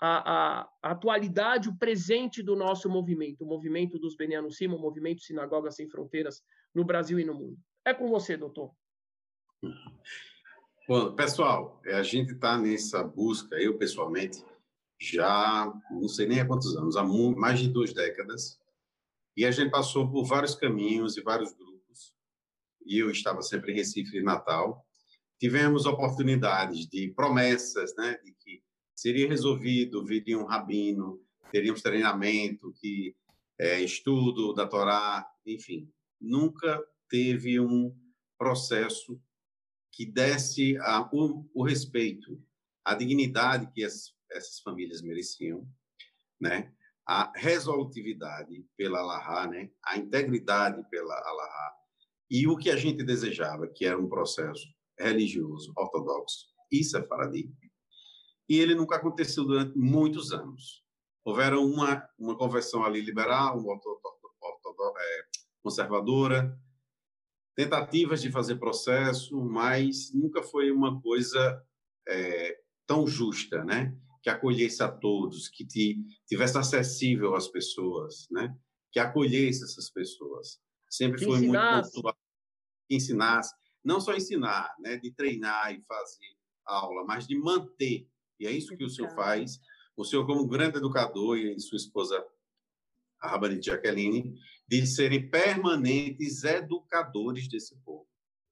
a, a, atualidade, o presente do nosso movimento, o movimento dos Benianusim, o movimento Sinagogas Sem Fronteiras no Brasil e no mundo. É com você, doutor. Bom, pessoal, a gente está nessa busca, eu pessoalmente, já não sei nem há quantos anos, há mais de duas décadas, e a gente passou por vários caminhos e vários grupos. E eu estava sempre em Recife e Natal. Tivemos oportunidades de promessas, né, de seria resolvido, viria um rabino, teríamos treinamento, que é, estudo da Torá, enfim, nunca teve um processo que desse a, o, o, respeito, a dignidade que as, essas famílias mereciam, né? a resolutividade pela Allahá, né? a integridade pela Allahá, e o que a gente desejava, que era um processo religioso, ortodoxo e sefaradi. E ele nunca aconteceu durante muitos anos. Houveram uma, uma conversão ali liberal, uma é, conservadora, tentativas de fazer processo, mas nunca foi uma coisa é, tão justa, né? que acolhesse a todos, que te, tivesse acessível às pessoas, né? Que acolhesse essas pessoas. Sempre que foi ensinasse. muito que ensinasse, não só ensinar, né? De treinar e fazer aula, mas de manter. E é isso que o senhor faz. O senhor, como grande educador e sua esposa a Rabanite Jaqueline, de serem permanentes educadores desse povo.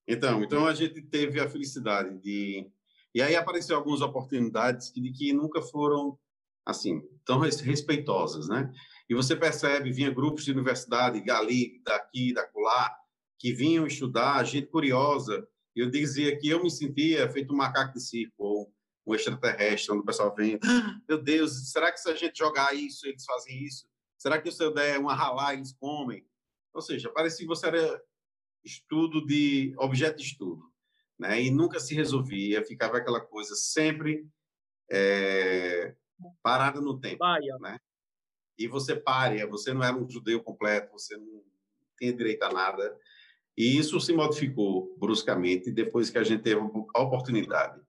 Então, então a gente teve a felicidade de e aí apareceu algumas oportunidades que, de que nunca foram assim, tão respeitosas, né? E você percebe, vinha grupos de universidade, gali, daqui, da colar, que vinham estudar, gente curiosa. Eu dizia que eu me sentia feito um macaco de circo, ou um extraterrestre, onde o pessoal vem, ah, meu Deus, será que se a gente jogar isso, eles fazem isso? Será que se eu der uma ralar, eles comem? Ou seja, parecia que você era estudo de objeto de estudo, né? E nunca se resolvia, ficava aquela coisa sempre é, parada no tempo, né? E você párea, você não era um judeu completo, você não tinha direito a nada. E isso se modificou bruscamente depois que a gente teve a oportunidade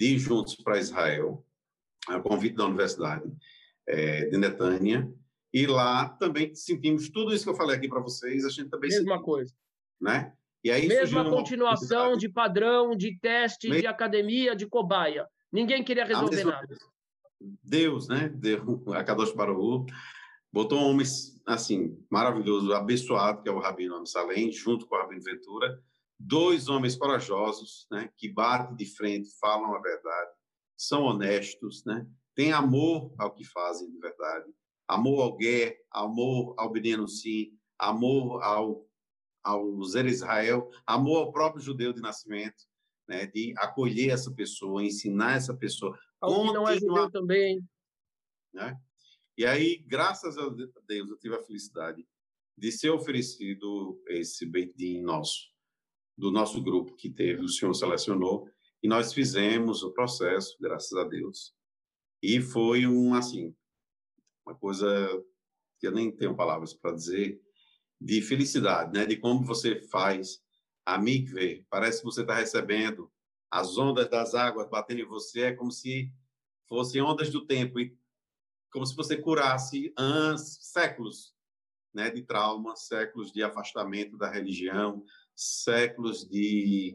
de ir juntos para Israel, a convite da Universidade é, de Netânia, e lá também sentimos tudo isso que eu falei aqui para vocês, a gente também Mesma sentiu, coisa. Né? E aí Mesma continuação de padrão, de teste, Me... de academia, de cobaia. Ninguém queria resolver nada. Deus, né? Deus, a Kadosh Baruch botou homens assim maravilhoso, abençoado que é o Rabino Amsalem, junto com o Rabino Ventura, dois homens corajosos, né? Que batem de frente, falam a verdade, são honestos, né? Têm amor ao que fazem de verdade, amor ao guer, amor ao menino sim, amor ao ao Zer Israel, amor ao próprio judeu de nascimento, né? De acolher essa pessoa, ensinar essa pessoa ao que não é judeu também. Né? E aí, graças a Deus, eu tive a felicidade de ser oferecido esse Beitim nosso, do nosso grupo que teve, o senhor selecionou, e nós fizemos o processo, graças a Deus. E foi um, assim, uma coisa que eu nem tenho palavras para dizer, de felicidade, né? De como você faz a mikve, parece que você está recebendo as ondas das águas batendo em você é como se fossem ondas do tempo e como se você curasse anos, séculos né, de trauma, séculos de afastamento da religião, séculos de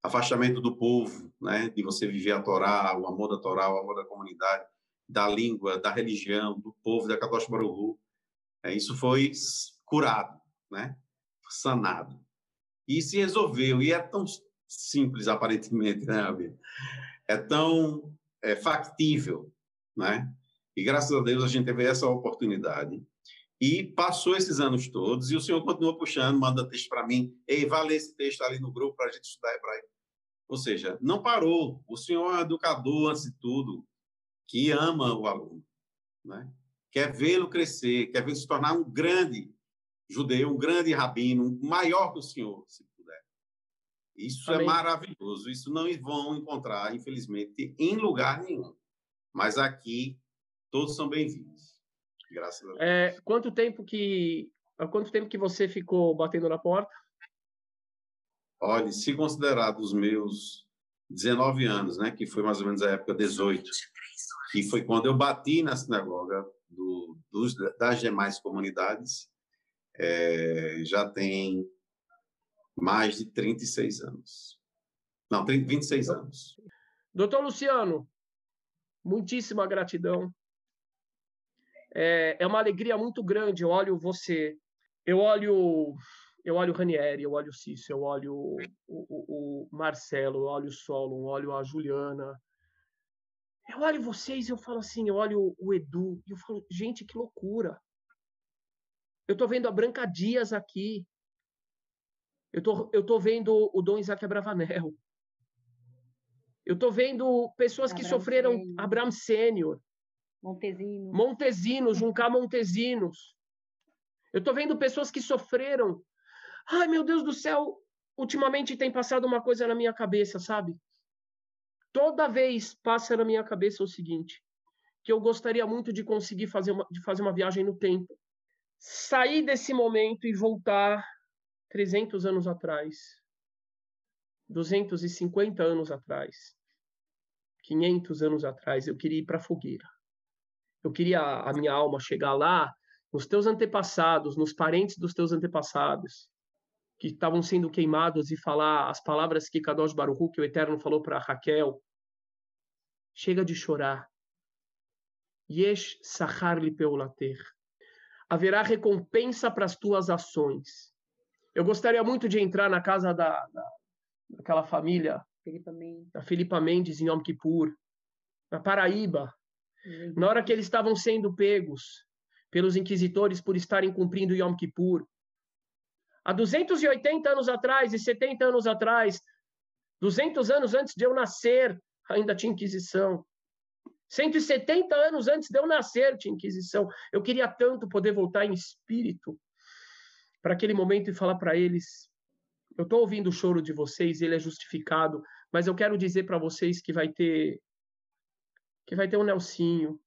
afastamento do povo, né, de você viver a Torá, o amor da Torá, o amor da comunidade, da língua, da religião, do povo da Kadosh Baruch é, Isso foi curado, né, sanado. E se resolveu, e é tão simples, aparentemente, né, Abel? É tão é, factível, né? E graças a Deus a gente teve essa oportunidade. E passou esses anos todos, e o senhor continua puxando, manda texto para mim. Ei, vale esse texto ali no grupo para a gente estudar hebraico. Ou seja, não parou. O senhor é um educador, antes de tudo, que ama o aluno, né? quer vê-lo crescer, quer vê-lo se tornar um grande judeu, um grande rabino, maior que o senhor, se isso é Amém. é maravilhoso. Isso não vão encontrar, infelizmente, em lugar nenhum. Mas aqui todos são bem-vindos. Graças a Deus. É, quanto tempo que há quanto tempo que você ficou batendo na porta? Olha, se considerar dos meus 19 anos, né, que foi mais ou menos a época 18, que foi quando eu bati na sinagoga do, dos, das demais comunidades, é, já tem mais de 36 anos. Não, 30, 26 anos. Doutor Luciano, muitíssima gratidão. É, é uma alegria muito grande. Eu olho você, eu olho, eu olho o Ranieri, eu olho o Cício, eu olho o, o, o Marcelo, eu olho o Solon, eu olho a Juliana. Eu olho vocês e eu falo assim, eu olho o Edu e eu falo, gente, que loucura. Eu tô vendo a Branca Dias aqui, eu tô, eu tô vendo o Dom Isaac Abravanel. Eu tô vendo pessoas que sofreram Sênior. Abraham Sênior. Montesinos. Montesinos, Juncá Montesinos. Eu tô vendo pessoas que sofreram. Ai, meu Deus do céu, ultimamente tem passado uma coisa na minha cabeça, sabe? Toda vez passa na minha cabeça o seguinte, que eu gostaria muito de conseguir fazer uma, de fazer uma viagem no tempo. Sair desse momento e voltar 300 anos atrás, 250 anos atrás, 500 anos atrás, eu queria ir para a fogueira. Eu queria a minha alma chegar lá, nos teus antepassados, nos parentes dos teus antepassados, que estavam sendo queimados e falar as palavras que Kadosh Baruch, que o Eterno falou para Raquel. Chega de chorar. Yesh sachar li peulater. Haverá recompensa para as tuas ações. Eu gostaria muito de entrar na casa da, da daquela família Mendes. da Felipa Mendes em Yom Kippur, na Paraíba. Na hora que eles estavam sendo pegos pelos inquisitores por estarem cumprindo Yom Kippur. Há 280 anos atrás e 70 anos atrás, 200 anos antes de eu nascer, ainda tinha Inquisição. 170 anos antes de eu nascer tinha Inquisição. Eu queria tanto poder voltar em espírito para aquele momento e falar para eles: eu estou ouvindo o choro de vocês, ele é justificado, mas eu quero dizer para vocês que vai ter que vai ter o Nelsinho,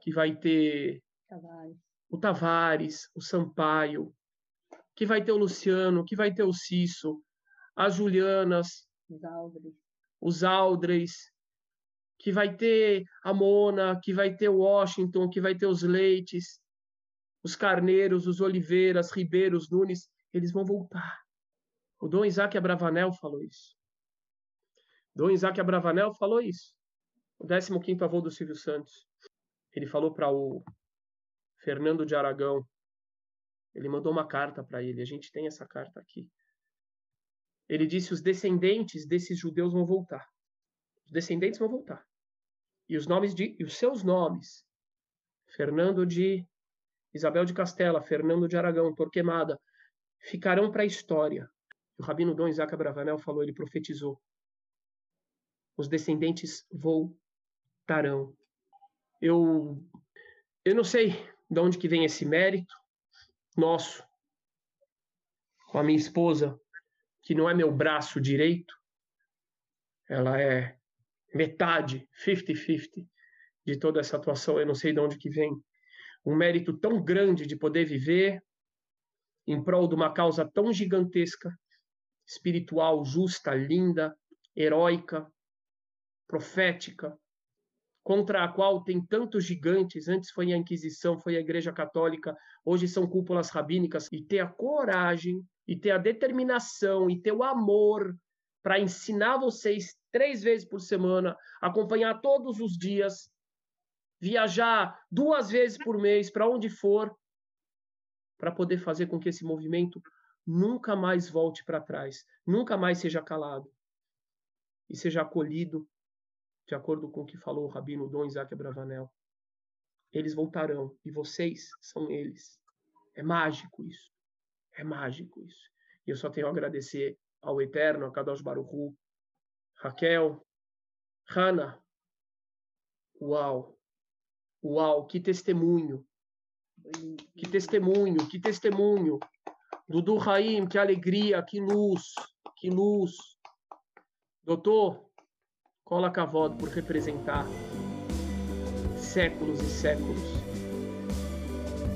que vai ter Tavares. o Tavares, o Sampaio, que vai ter o Luciano, que vai ter o Cisso, as Julianas, os Aldres, os Aldres que vai ter a Mona, que vai ter o Washington, que vai ter os Leites, os Carneiros, os Oliveiras, Ribeiros, Nunes, eles vão voltar. O Dom Isaac Abravanel falou isso. Dom Isaac Abravanel falou isso. O 15º avô do Silvio Santos. Ele falou para o Fernando de Aragão. Ele mandou uma carta para ele. A gente tem essa carta aqui. Ele disse: os descendentes desses judeus vão voltar. Os descendentes vão voltar e os nomes de e os seus nomes. Fernando de Isabel de Castela, Fernando de Aragão, Torquemada, ficarão para a história. O rabino Dom Isaac Abravanel falou, ele profetizou. Os descendentes voltarão. Eu eu não sei de onde que vem esse mérito nosso com a minha esposa, que não é meu braço direito, ela é metade, 50-50 de toda essa atuação, eu não sei de onde que vem. Um mérito tão grande de poder viver em prol de uma causa tão gigantesca, espiritual, justa, linda, heróica, profética, contra a qual tem tantos gigantes. Antes foi a Inquisição, foi a Igreja Católica, hoje são cúpulas rabínicas. E ter a coragem, e ter a determinação, e ter o amor para ensinar vocês três vezes por semana, acompanhar todos os dias, viajar duas vezes por mês para onde for, para poder fazer com que esse movimento nunca mais volte para trás, nunca mais seja calado e seja acolhido, de acordo com o que falou o rabino Dom Isaac Abravanel. Eles voltarão e vocês são eles. É mágico isso. É mágico isso. E eu só tenho a agradecer ao Eterno, a Kadosh Baruchu, Raquel, Hannah. Uau! Uau, que testemunho! Que testemunho, que testemunho! Dudu Raim, que alegria, que luz, que luz. Doutor, cola cavado por representar séculos e séculos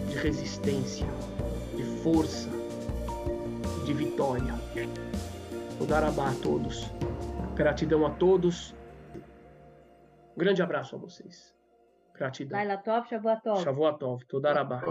de resistência, de força, de vitória. O Darabá a todos. Gratidão a todos. Um grande abraço a vocês. Gratidão. Tov, Shavuot Tov. Shavuot Tov. Todarabá.